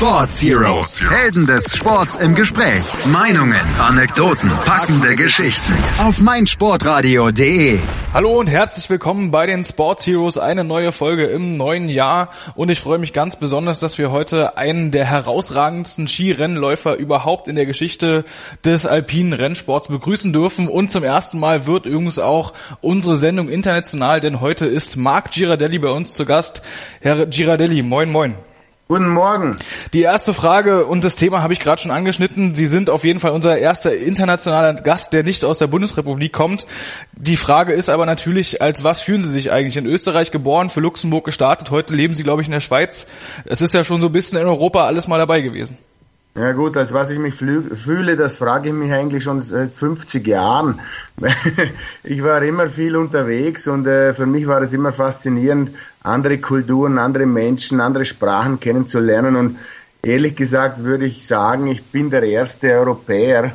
Sports Heroes. Helden des Sports im Gespräch. Meinungen, Anekdoten, packende Geschichten. Auf meinsportradio.de. Hallo und herzlich willkommen bei den Sports Heroes. Eine neue Folge im neuen Jahr. Und ich freue mich ganz besonders, dass wir heute einen der herausragendsten Skirennläufer überhaupt in der Geschichte des alpinen Rennsports begrüßen dürfen. Und zum ersten Mal wird übrigens auch unsere Sendung international, denn heute ist Marc Girardelli bei uns zu Gast. Herr Girardelli, moin moin. Guten Morgen. Die erste Frage und das Thema habe ich gerade schon angeschnitten. Sie sind auf jeden Fall unser erster internationaler Gast, der nicht aus der Bundesrepublik kommt. Die Frage ist aber natürlich, als was fühlen Sie sich eigentlich? In Österreich geboren, für Luxemburg gestartet, heute leben Sie, glaube ich, in der Schweiz. Es ist ja schon so ein bisschen in Europa alles mal dabei gewesen. Ja gut, als was ich mich fühle, das frage ich mich eigentlich schon seit 50 Jahren. ich war immer viel unterwegs und äh, für mich war es immer faszinierend, andere Kulturen, andere Menschen, andere Sprachen kennenzulernen. Und ehrlich gesagt würde ich sagen, ich bin der erste Europäer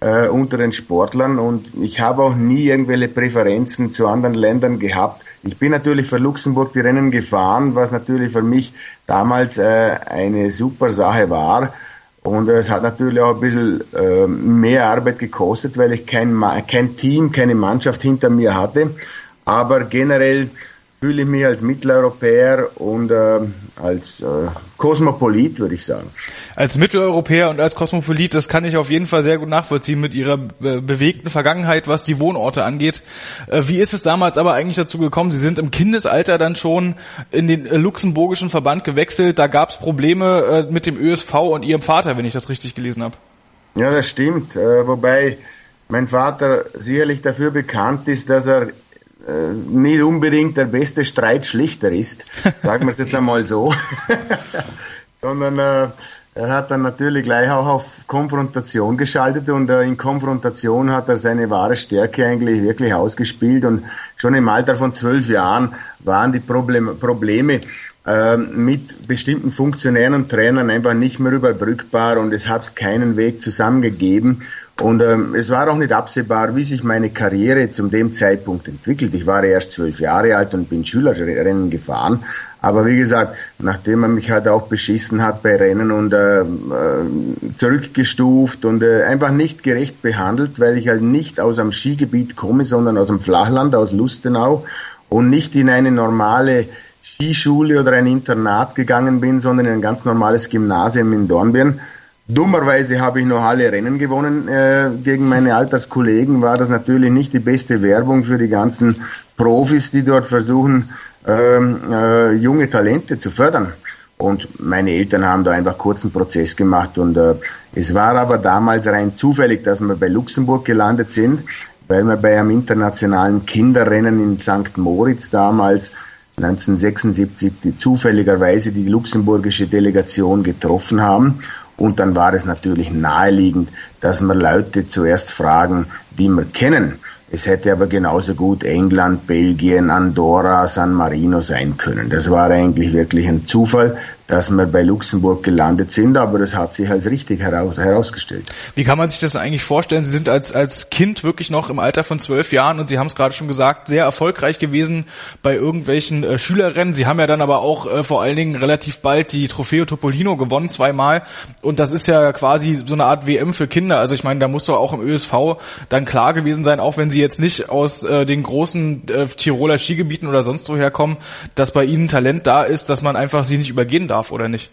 äh, unter den Sportlern und ich habe auch nie irgendwelche Präferenzen zu anderen Ländern gehabt. Ich bin natürlich für Luxemburg die Rennen gefahren, was natürlich für mich damals äh, eine super Sache war. Und es hat natürlich auch ein bisschen äh, mehr Arbeit gekostet, weil ich kein, kein Team, keine Mannschaft hinter mir hatte. Aber generell fühle ich mich als Mitteleuropäer und äh, als äh, Kosmopolit, würde ich sagen. Als Mitteleuropäer und als Kosmopolit, das kann ich auf jeden Fall sehr gut nachvollziehen mit Ihrer äh, bewegten Vergangenheit, was die Wohnorte angeht. Äh, wie ist es damals aber eigentlich dazu gekommen? Sie sind im Kindesalter dann schon in den äh, luxemburgischen Verband gewechselt. Da gab es Probleme äh, mit dem ÖSV und Ihrem Vater, wenn ich das richtig gelesen habe. Ja, das stimmt. Äh, wobei mein Vater sicherlich dafür bekannt ist, dass er äh, nicht unbedingt der beste Streitschlichter ist, sagen wir es jetzt einmal so, sondern äh, er hat dann natürlich gleich auch auf Konfrontation geschaltet und äh, in Konfrontation hat er seine wahre Stärke eigentlich wirklich ausgespielt und schon im Alter von zwölf Jahren waren die Problem, Probleme äh, mit bestimmten Funktionären und Trainern einfach nicht mehr überbrückbar und es hat keinen Weg zusammengegeben und ähm, es war auch nicht absehbar, wie sich meine Karriere zu dem Zeitpunkt entwickelt. Ich war erst zwölf Jahre alt und bin Schülerrennen gefahren. Aber wie gesagt, nachdem man mich halt auch beschissen hat bei Rennen und äh, äh, zurückgestuft und äh, einfach nicht gerecht behandelt, weil ich halt nicht aus einem Skigebiet komme, sondern aus dem Flachland, aus Lustenau und nicht in eine normale Skischule oder ein Internat gegangen bin, sondern in ein ganz normales Gymnasium in Dornbirn Dummerweise habe ich noch alle Rennen gewonnen äh, gegen meine Alterskollegen. War das natürlich nicht die beste Werbung für die ganzen Profis, die dort versuchen, ähm, äh, junge Talente zu fördern. Und meine Eltern haben da einfach kurzen Prozess gemacht. Und äh, es war aber damals rein zufällig, dass wir bei Luxemburg gelandet sind, weil wir bei einem internationalen Kinderrennen in St. Moritz damals 1976 die, zufälligerweise die luxemburgische Delegation getroffen haben. Und dann war es natürlich naheliegend, dass wir Leute zuerst fragen, die wir kennen. Es hätte aber genauso gut England, Belgien, Andorra, San Marino sein können. Das war eigentlich wirklich ein Zufall, dass wir bei Luxemburg gelandet sind, aber das hat sich als richtig heraus, herausgestellt. Wie kann man sich das eigentlich vorstellen? Sie sind als, als Kind wirklich noch im Alter von zwölf Jahren und Sie haben es gerade schon gesagt, sehr erfolgreich gewesen bei irgendwelchen äh, Schülerrennen. Sie haben ja dann aber auch äh, vor allen Dingen relativ bald die Trofeo Topolino gewonnen, zweimal. Und das ist ja quasi so eine Art WM für Kinder. Also ich meine, da muss doch auch im ÖSV dann klar gewesen sein, auch wenn Sie jetzt nicht aus äh, den großen äh, Tiroler Skigebieten oder sonst woher kommen, dass bei Ihnen Talent da ist, dass man einfach Sie nicht übergehen darf darf oder nicht?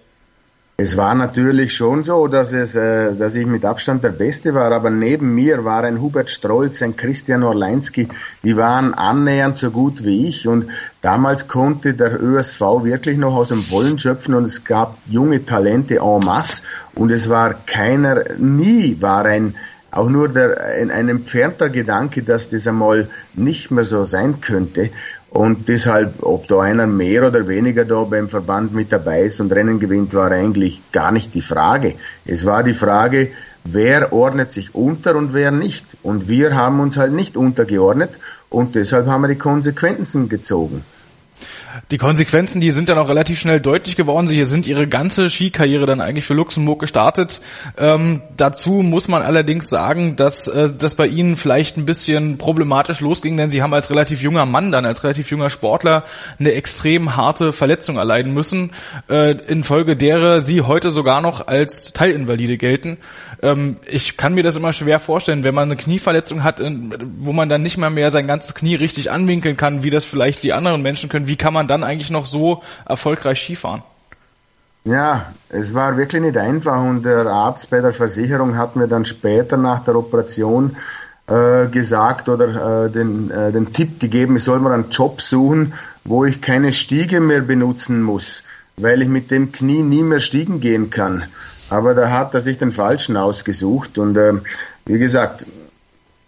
Es war natürlich schon so, dass es, äh, dass ich mit Abstand der Beste war, aber neben mir war ein Hubert Strolz, ein Christian Orleinski, die waren annähernd so gut wie ich und damals konnte der ÖSV wirklich noch aus dem Wollen schöpfen und es gab junge Talente en masse und es war keiner, nie war ein, auch nur der, ein, ein entfernter Gedanke, dass das einmal nicht mehr so sein könnte. Und deshalb, ob da einer mehr oder weniger da beim Verband mit dabei ist und Rennen gewinnt, war eigentlich gar nicht die Frage. Es war die Frage, wer ordnet sich unter und wer nicht. Und wir haben uns halt nicht untergeordnet und deshalb haben wir die Konsequenzen gezogen. Die Konsequenzen, die sind dann auch relativ schnell deutlich geworden. Sie sind ihre ganze Skikarriere dann eigentlich für Luxemburg gestartet. Ähm, dazu muss man allerdings sagen, dass äh, das bei ihnen vielleicht ein bisschen problematisch losging, denn sie haben als relativ junger Mann dann, als relativ junger Sportler eine extrem harte Verletzung erleiden müssen, äh, infolge derer sie heute sogar noch als Teilinvalide gelten. Ähm, ich kann mir das immer schwer vorstellen, wenn man eine Knieverletzung hat, wo man dann nicht mal mehr sein ganzes Knie richtig anwinkeln kann, wie das vielleicht die anderen Menschen können. Wie kann man dann eigentlich noch so erfolgreich Skifahren? Ja, es war wirklich nicht einfach und der Arzt bei der Versicherung hat mir dann später nach der Operation äh, gesagt oder äh, den, äh, den Tipp gegeben, ich soll mal einen Job suchen, wo ich keine Stiege mehr benutzen muss, weil ich mit dem Knie nie mehr Stiegen gehen kann. Aber da hat er sich den falschen ausgesucht und äh, wie gesagt,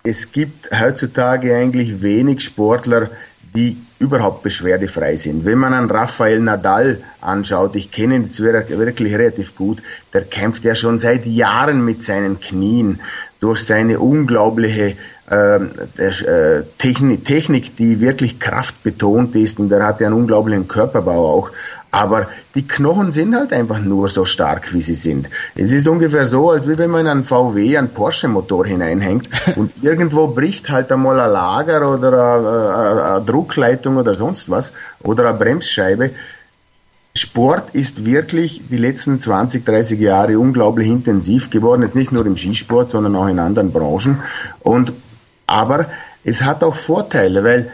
es gibt heutzutage eigentlich wenig Sportler, die überhaupt beschwerdefrei sind. Wenn man einen Rafael Nadal anschaut, ich kenne ihn jetzt wirklich relativ gut, der kämpft ja schon seit Jahren mit seinen Knien durch seine unglaubliche ähm, äh, Technik, Technik, die wirklich kraftbetont ist und er hat ja einen unglaublichen Körperbau auch. Aber die Knochen sind halt einfach nur so stark, wie sie sind. Es ist ungefähr so, als wenn man in einen VW, einen Porsche-Motor hineinhängt und irgendwo bricht halt einmal ein Lager oder eine, eine Druckleitung oder sonst was oder eine Bremsscheibe. Sport ist wirklich die letzten 20, 30 Jahre unglaublich intensiv geworden. Jetzt nicht nur im Skisport, sondern auch in anderen Branchen. Und, aber es hat auch Vorteile, weil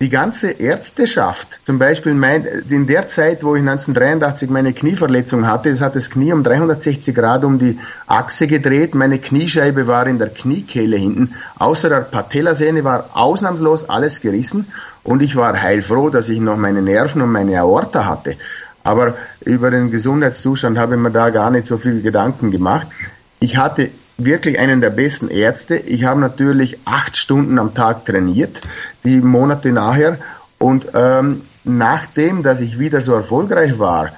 die ganze Ärzteschaft, zum Beispiel mein, in der Zeit, wo ich 1983 meine Knieverletzung hatte, es hat das Knie um 360 Grad um die Achse gedreht, meine Kniescheibe war in der Kniekehle hinten, außer der Patellasehne war ausnahmslos alles gerissen und ich war heilfroh, dass ich noch meine Nerven und meine Aorta hatte. Aber über den Gesundheitszustand habe ich mir da gar nicht so viel Gedanken gemacht. Ich hatte wirklich einen der besten Ärzte. Ich habe natürlich acht Stunden am Tag trainiert die Monate nachher. Und ähm, nachdem, dass ich wieder so erfolgreich war,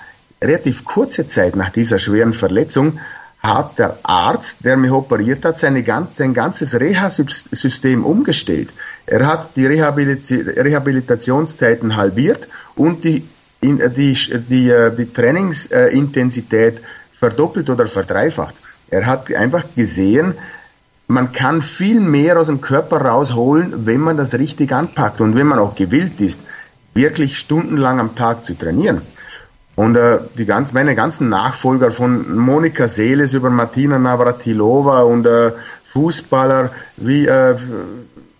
relativ kurze Zeit nach dieser schweren Verletzung, hat der Arzt, der mich operiert hat, seine ganz, sein ganzes Reha-System umgestellt. Er hat die Rehabilitationszeiten halbiert und die, die, die, äh, die Trainingsintensität verdoppelt oder verdreifacht. Er hat einfach gesehen, man kann viel mehr aus dem Körper rausholen, wenn man das richtig anpackt und wenn man auch gewillt ist, wirklich stundenlang am Tag zu trainieren. Und äh, die ganz, meine ganzen Nachfolger von Monika Seeles über Martina Navratilova und äh, Fußballer wie äh,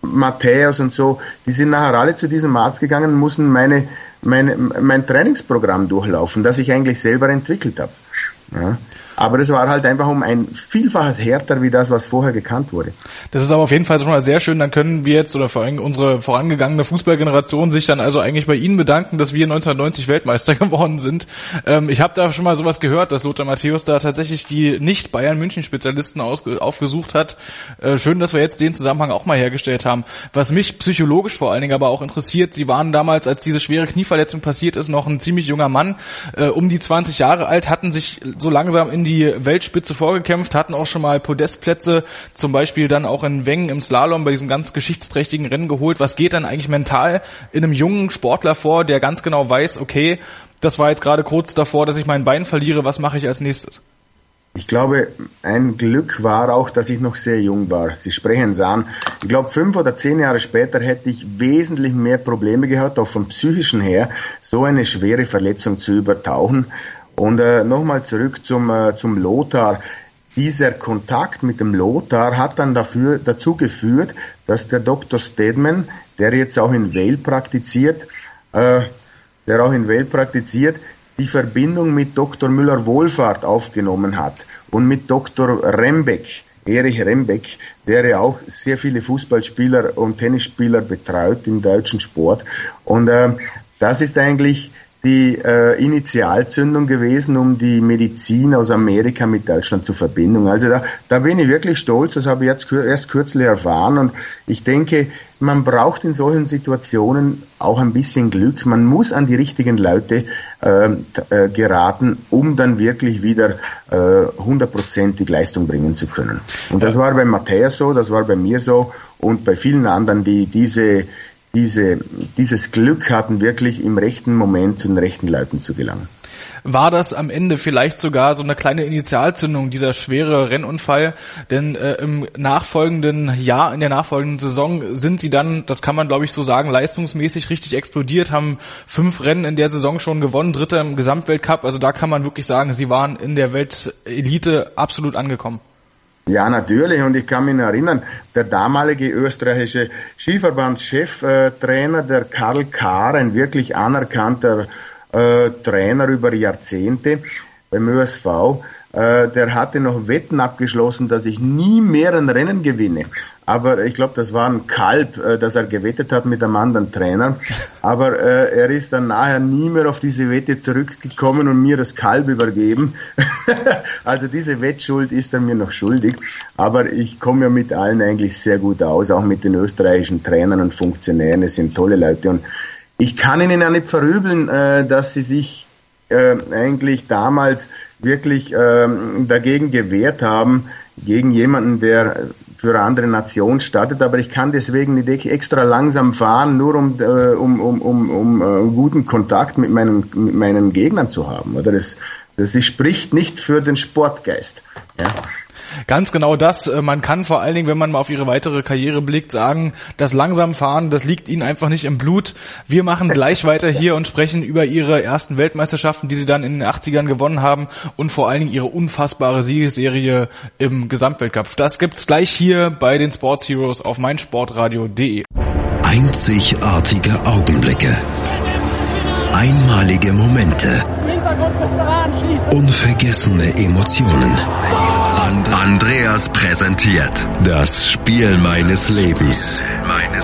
Matthäus und so, die sind nachher alle zu diesem Arzt gegangen und mussten meine, meine, mein Trainingsprogramm durchlaufen, das ich eigentlich selber entwickelt habe. Ja. Aber es war halt einfach um ein Vielfaches härter wie das, was vorher gekannt wurde. Das ist aber auf jeden Fall schon mal sehr schön. Dann können wir jetzt oder vor allem unsere vorangegangene Fußballgeneration sich dann also eigentlich bei Ihnen bedanken, dass wir 1990 Weltmeister geworden sind. Ähm, ich habe da schon mal sowas gehört, dass Lothar Matthäus da tatsächlich die nicht Bayern München Spezialisten aufgesucht hat. Äh, schön, dass wir jetzt den Zusammenhang auch mal hergestellt haben. Was mich psychologisch vor allen Dingen aber auch interessiert, Sie waren damals, als diese schwere Knieverletzung passiert ist, noch ein ziemlich junger Mann, äh, um die 20 Jahre alt, hatten sich so langsam in die die Weltspitze vorgekämpft, hatten auch schon mal Podestplätze, zum Beispiel dann auch in Wengen im Slalom bei diesem ganz geschichtsträchtigen Rennen geholt. Was geht dann eigentlich mental in einem jungen Sportler vor, der ganz genau weiß, okay, das war jetzt gerade kurz davor, dass ich mein Bein verliere, was mache ich als nächstes? Ich glaube, ein Glück war auch, dass ich noch sehr jung war. Sie sprechen es an. Ich glaube, fünf oder zehn Jahre später hätte ich wesentlich mehr Probleme gehabt, auch vom psychischen her, so eine schwere Verletzung zu übertauchen. Und äh, nochmal zurück zum, äh, zum Lothar. Dieser Kontakt mit dem Lothar hat dann dafür, dazu geführt, dass der Dr. Stedman, der jetzt auch in Wales praktiziert, äh, der auch in Wales praktiziert, die Verbindung mit Dr. Müller-Wohlfahrt aufgenommen hat und mit Dr. Rembeck, Erich Rembeck, der ja auch sehr viele Fußballspieler und Tennisspieler betreut im deutschen Sport. Und äh, das ist eigentlich die äh, Initialzündung gewesen, um die Medizin aus Amerika mit Deutschland zu verbinden. Also da, da bin ich wirklich stolz, das habe ich jetzt erst kürzlich erfahren und ich denke, man braucht in solchen Situationen auch ein bisschen Glück. Man muss an die richtigen Leute äh, äh, geraten, um dann wirklich wieder hundertprozentig äh, Leistung bringen zu können. Und das war bei Matthäus so, das war bei mir so und bei vielen anderen, die diese diese, dieses Glück hatten, wirklich im rechten Moment zu den rechten Leuten zu gelangen war das am Ende vielleicht sogar so eine kleine Initialzündung, dieser schwere Rennunfall. Denn äh, im nachfolgenden Jahr, in der nachfolgenden Saison sind sie dann, das kann man glaube ich so sagen, leistungsmäßig richtig explodiert, haben fünf Rennen in der Saison schon gewonnen, dritter im Gesamtweltcup. Also da kann man wirklich sagen, sie waren in der Weltelite absolut angekommen. Ja, natürlich. Und ich kann mich erinnern, der damalige österreichische Skiverbandscheftrainer, der Karl Kahr, ein wirklich anerkannter äh, Trainer über Jahrzehnte beim ÖSV, äh, der hatte noch Wetten abgeschlossen, dass ich nie mehr ein Rennen gewinne. Aber ich glaube, das war ein Kalb, äh, das er gewettet hat mit einem anderen Trainer. Aber äh, er ist dann nachher nie mehr auf diese Wette zurückgekommen und mir das Kalb übergeben. also diese Wettschuld ist er mir noch schuldig. Aber ich komme ja mit allen eigentlich sehr gut aus, auch mit den österreichischen Trainern und Funktionären. Es sind tolle Leute und ich kann Ihnen ja nicht verübeln, äh, dass Sie sich äh, eigentlich damals wirklich äh, dagegen gewehrt haben, gegen jemanden, der für eine andere Nation startet, aber ich kann deswegen nicht extra langsam fahren, nur um, äh, um, um, um, um uh, guten Kontakt mit meinen, mit meinen Gegnern zu haben. Oder das, das spricht nicht für den Sportgeist. Ja. Ganz genau das. Äh, man kann vor allen Dingen, wenn man mal auf ihre weitere Karriere blickt, sagen, das langsam fahren, das liegt ihnen einfach nicht im Blut. Wir machen gleich weiter hier und sprechen über ihre ersten Weltmeisterschaften, die sie dann in den 80ern gewonnen haben und vor allen Dingen ihre unfassbare Siegesserie im Gesamtweltcup. Das gibt's gleich hier bei den Sports Heroes auf meinsportradio.de. Einzigartige Augenblicke. Einmalige Momente. Unvergessene Emotionen. Andreas präsentiert das Spiel meines Lebens.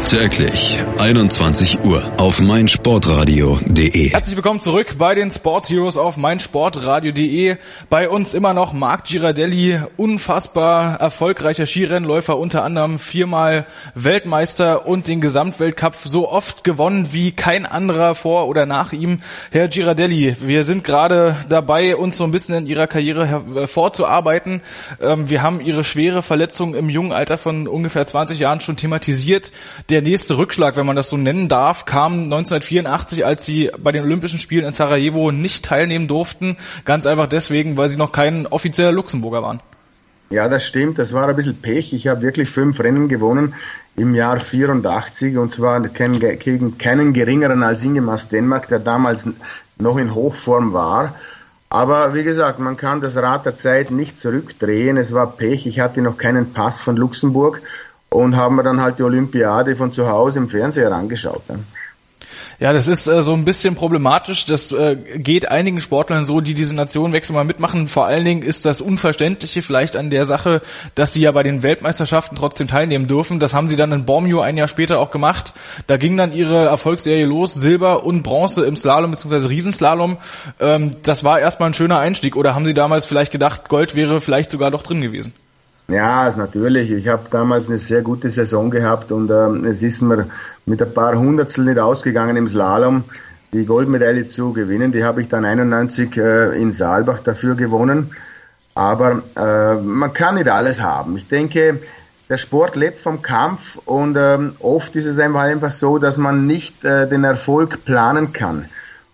Täglich 21 Uhr auf meinsportradio.de. Herzlich willkommen zurück bei den Sports Heroes auf meinsportradio.de. Bei uns immer noch Marc Girardelli, unfassbar erfolgreicher Skirennläufer, unter anderem viermal Weltmeister und den Gesamtweltcup so oft gewonnen wie kein anderer vor oder nach ihm. Herr Girardelli, wir sind gerade dabei, uns so ein bisschen in Ihrer Karriere vorzuarbeiten. Ähm, wir haben Ihre schwere Verletzung im jungen Alter von ungefähr 20 Jahren schon thematisiert. Der nächste Rückschlag, wenn man das so nennen darf, kam 1984, als Sie bei den Olympischen Spielen in Sarajevo nicht teilnehmen durften. Ganz einfach deswegen, weil Sie noch kein offizieller Luxemburger waren. Ja, das stimmt. Das war ein bisschen Pech. Ich habe wirklich fünf Rennen gewonnen im Jahr 84 und zwar gegen keinen geringeren als Ingemar Stenmark, der damals noch in Hochform war. Aber wie gesagt, man kann das Rad der Zeit nicht zurückdrehen. Es war Pech. Ich hatte noch keinen Pass von Luxemburg und haben wir dann halt die Olympiade von zu Hause im Fernseher angeschaut. Ne? Ja, das ist äh, so ein bisschen problematisch. Das äh, geht einigen Sportlern so, die diese Nationenwechsel mal mitmachen. Vor allen Dingen ist das Unverständliche vielleicht an der Sache, dass sie ja bei den Weltmeisterschaften trotzdem teilnehmen dürfen. Das haben sie dann in Bormio ein Jahr später auch gemacht. Da ging dann ihre Erfolgsserie los, Silber und Bronze im Slalom bzw. Riesenslalom. Ähm, das war erstmal ein schöner Einstieg. Oder haben sie damals vielleicht gedacht, Gold wäre vielleicht sogar doch drin gewesen? Ja, natürlich. Ich habe damals eine sehr gute Saison gehabt und ähm, es ist mir mit ein paar Hundertstel nicht ausgegangen im Slalom, die Goldmedaille zu gewinnen. Die habe ich dann 91 äh, in Saalbach dafür gewonnen. Aber äh, man kann nicht alles haben. Ich denke, der Sport lebt vom Kampf und ähm, oft ist es einfach, einfach so, dass man nicht äh, den Erfolg planen kann.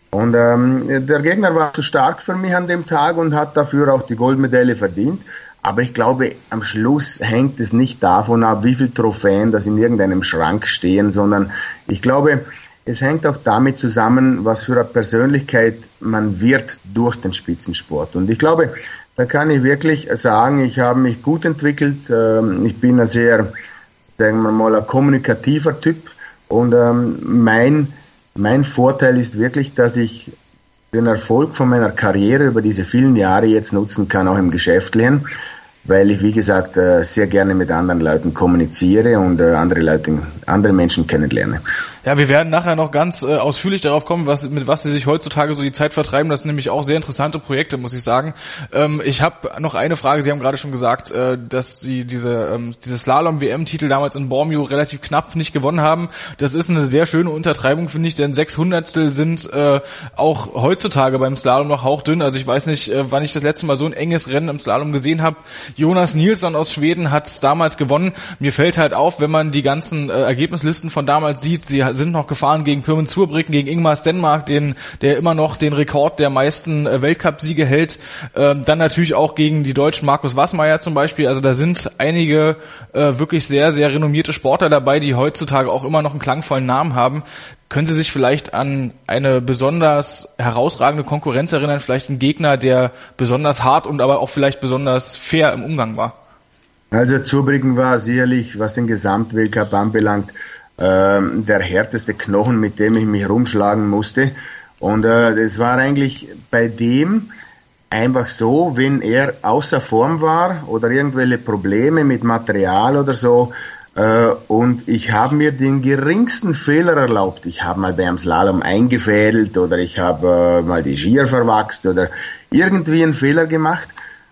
Und ähm, der Gegner war zu stark für mich an dem Tag und hat dafür auch die Goldmedaille verdient. Aber ich glaube, am Schluss hängt es nicht davon ab, wie viele Trophäen das in irgendeinem Schrank stehen, sondern ich glaube, es hängt auch damit zusammen, was für eine Persönlichkeit man wird durch den Spitzensport. Und ich glaube, da kann ich wirklich sagen, ich habe mich gut entwickelt. Ähm, ich bin ein sehr, sagen wir mal, ein kommunikativer Typ. Und ähm, mein, mein Vorteil ist wirklich, dass ich den Erfolg von meiner Karriere über diese vielen Jahre jetzt nutzen kann, auch im Geschäftlichen weil ich, wie gesagt, äh, sehr gerne mit anderen Leuten kommuniziere und äh, andere Leute, andere Menschen kennenlerne. Ja, wir werden nachher noch ganz äh, ausführlich darauf kommen, was, mit was sie sich heutzutage so die Zeit vertreiben. Das sind nämlich auch sehr interessante Projekte, muss ich sagen. Ähm, ich habe noch eine Frage. Sie haben gerade schon gesagt, dass die diese ähm, diese Slalom-WM-Titel damals in Bormio relativ knapp nicht gewonnen haben. Das ist eine sehr schöne Untertreibung, finde ich, denn 600 sind äh, auch heutzutage beim Slalom noch hauchdünn. Also ich weiß nicht, wann ich das letzte Mal so ein enges Rennen im Slalom gesehen habe. Jonas Nilsson aus Schweden hat damals gewonnen. Mir fällt halt auf, wenn man die ganzen äh, Ergebnislisten von damals sieht, sie sind noch gefahren gegen Pirmin Zurbrücken, gegen Ingmar Stenmark, den, der immer noch den Rekord der meisten äh, Weltcup-Siege hält. Ähm, dann natürlich auch gegen die deutschen Markus Wassmeier zum Beispiel. Also da sind einige äh, wirklich sehr, sehr renommierte Sportler dabei, die heutzutage auch immer noch einen klangvollen Namen haben. Können Sie sich vielleicht an eine besonders herausragende Konkurrenz erinnern, vielleicht einen Gegner, der besonders hart und aber auch vielleicht besonders fair im Umgang war? Also Zurbriggen war sicherlich, was den Gesamtweltcup anbelangt, ähm, der härteste Knochen, mit dem ich mich rumschlagen musste. Und äh, war eigentlich bei dem einfach so, wenn er außer Form war oder irgendwelche Probleme mit Material oder so, und ich habe mir den geringsten Fehler erlaubt. Ich habe mal beim Slalom eingefädelt oder ich habe äh, mal die Skier verwachst oder irgendwie einen Fehler gemacht.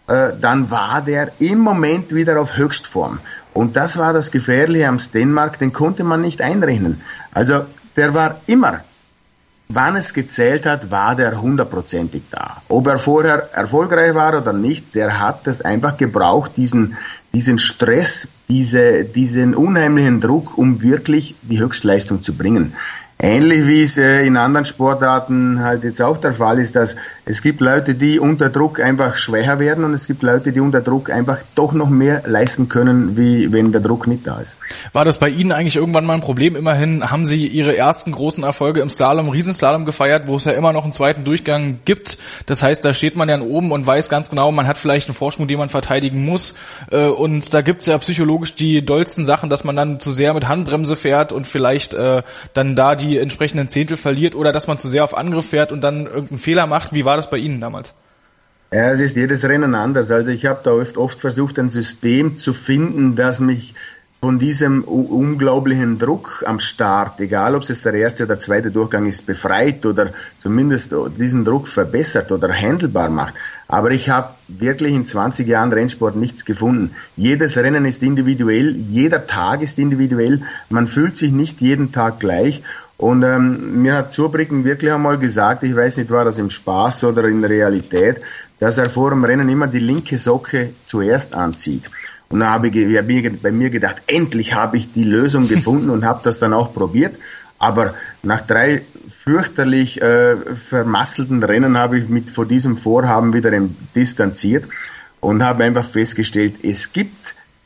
Äh, dann war der im Moment wieder auf Höchstform. Und das war das Gefährliche am Stenmark, den konnte man nicht einrechnen. Also der war immer, wann es gezählt hat, war der hundertprozentig da. Ob er vorher erfolgreich war oder nicht, der hat es einfach gebraucht, diesen, diesen Stress, diese, diesen unheimlichen Druck, um wirklich die Höchstleistung zu bringen. Ähnlich wie es äh, in anderen Sportarten halt jetzt auch der Fall ist, dass es gibt Leute, die unter Druck einfach schwächer werden und es gibt Leute, die unter Druck einfach doch noch mehr leisten können, wie wenn der Druck nicht da ist. War das bei Ihnen eigentlich irgendwann mal ein Problem? Immerhin haben Sie Ihre ersten großen Erfolge im Slalom, Riesenslalom gefeiert, wo es ja immer noch einen zweiten Durchgang gibt. Das heißt, da steht man ja oben und weiß ganz genau, man hat vielleicht einen Vorsprung, den man verteidigen muss. Äh, und da gibt's ja psychologisch die dollsten Sachen, dass man dann zu sehr mit Handbremse fährt und vielleicht äh, dann da die entsprechenden Zehntel verliert oder dass man zu sehr auf Angriff fährt und dann irgendeinen Fehler macht. Wie war das bei Ihnen damals? Ja, es ist jedes Rennen anders. Also ich habe da oft, oft versucht, ein System zu finden, das mich von diesem unglaublichen Druck am Start, egal ob es der erste oder zweite Durchgang ist, befreit oder zumindest diesen Druck verbessert oder handelbar macht. Aber ich habe wirklich in 20 Jahren Rennsport nichts gefunden. Jedes Rennen ist individuell, jeder Tag ist individuell, man fühlt sich nicht jeden Tag gleich und ähm, mir hat Zurbrücken wirklich einmal gesagt, ich weiß nicht, war das im Spaß oder in Realität, dass er vor dem Rennen immer die linke Socke zuerst anzieht. Und da habe ich, ich hab bei mir gedacht, endlich habe ich die Lösung gefunden und habe das dann auch probiert. Aber nach drei fürchterlich äh, vermasselten Rennen habe ich mit vor diesem Vorhaben wieder distanziert und habe einfach festgestellt, es gibt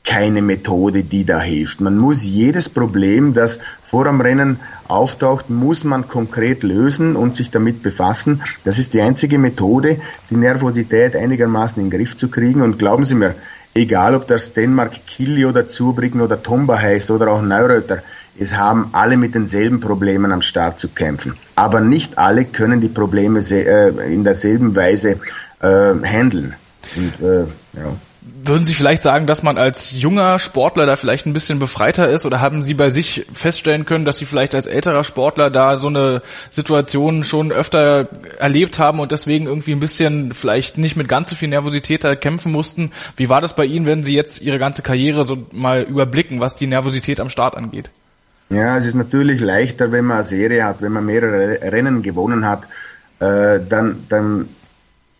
keine Methode, die da hilft. Man muss jedes Problem, das vor dem Rennen auftaucht, muss man konkret lösen und sich damit befassen. Das ist die einzige Methode, die Nervosität einigermaßen in den Griff zu kriegen. Und glauben Sie mir, egal ob das Denmark Killi oder Zurbriggen oder Tomba heißt oder auch Neuröter, es haben alle mit denselben Problemen am Start zu kämpfen. Aber nicht alle können die Probleme äh, in derselben Weise äh, handeln. Und, äh, ja. Würden Sie vielleicht sagen, dass man als junger Sportler da vielleicht ein bisschen befreiter ist oder haben Sie bei sich feststellen können, dass Sie vielleicht als älterer Sportler da so eine Situation schon öfter erlebt haben und deswegen irgendwie ein bisschen vielleicht nicht mit ganz so viel Nervosität da kämpfen mussten? Wie war das bei Ihnen, wenn Sie jetzt Ihre ganze Karriere so mal überblicken, was die Nervosität am Start angeht? Ja, es ist natürlich leichter, wenn man eine Serie hat, wenn man mehrere Rennen gewonnen hat, äh, dann, dann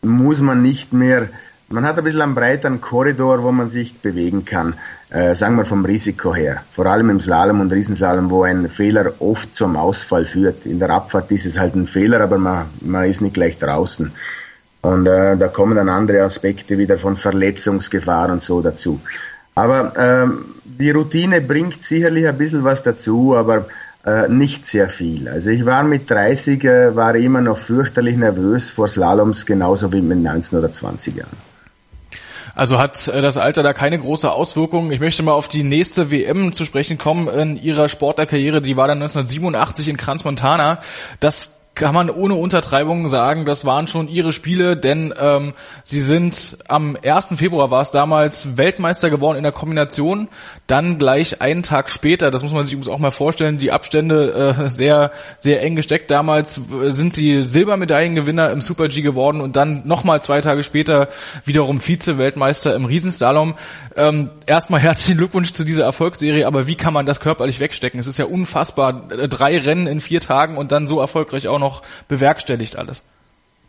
muss man nicht mehr man hat ein bisschen einen breiteren Korridor, wo man sich bewegen kann, äh, sagen wir vom Risiko her. Vor allem im Slalom und Riesenslalom, wo ein Fehler oft zum Ausfall führt. In der Abfahrt ist es halt ein Fehler, aber man, man ist nicht gleich draußen. Und äh, da kommen dann andere Aspekte wieder von Verletzungsgefahr und so dazu. Aber ähm, die Routine bringt sicherlich ein bisschen was dazu, aber äh, nicht sehr viel. Also ich war mit 30, äh, war immer noch fürchterlich nervös vor Slaloms, genauso wie mit 19 oder 20 Jahren. Also hat äh, das Alter da keine große Auswirkung. Ich möchte mal auf die nächste WM zu sprechen kommen in ihrer Sportlerkarriere. Die war dann 1987 in Kranz Montana. Das kann man ohne Untertreibung sagen, das waren schon ihre Spiele, denn ähm, sie sind am 1. Februar war es damals Weltmeister geworden in der Kombination, dann gleich einen Tag später, das muss man sich übrigens auch mal vorstellen, die Abstände äh, sehr, sehr eng gesteckt. Damals äh, sind sie Silbermedaillengewinner im Super G geworden und dann nochmal zwei Tage später wiederum Vize-Weltmeister im Riesenslalom. Ähm, erstmal herzlichen Glückwunsch zu dieser Erfolgsserie, aber wie kann man das körperlich wegstecken? Es ist ja unfassbar, drei Rennen in vier Tagen und dann so erfolgreich auch noch noch bewerkstelligt alles?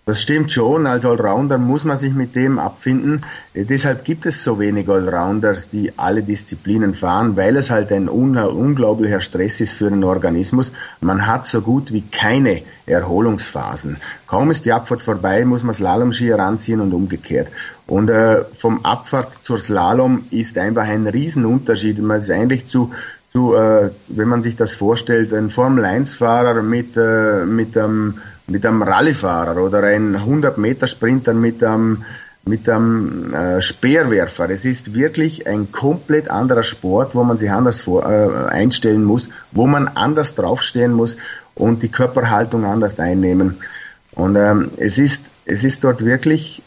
Das stimmt schon. Als Allrounder muss man sich mit dem abfinden. Äh, deshalb gibt es so wenig Allrounders, die alle Disziplinen fahren, weil es halt ein unglaublicher Stress ist für den Organismus. Man hat so gut wie keine Erholungsphasen. Kaum ist die Abfahrt vorbei, muss man Slalomski heranziehen und umgekehrt. Und äh, vom Abfahrt zur Slalom ist einfach ein Riesenunterschied. Man ist eigentlich zu zu, äh, wenn man sich das vorstellt, ein Formel-1-Fahrer mit, äh, mit einem mit einem Rallyefahrer oder ein 100 Meter Sprinter mit einem mit einem äh, Speerwerfer. Es ist wirklich ein komplett anderer Sport, wo man sich anders vor, äh, einstellen muss, wo man anders draufstehen muss und die Körperhaltung anders einnehmen. Und ähm, es ist es ist dort wirklich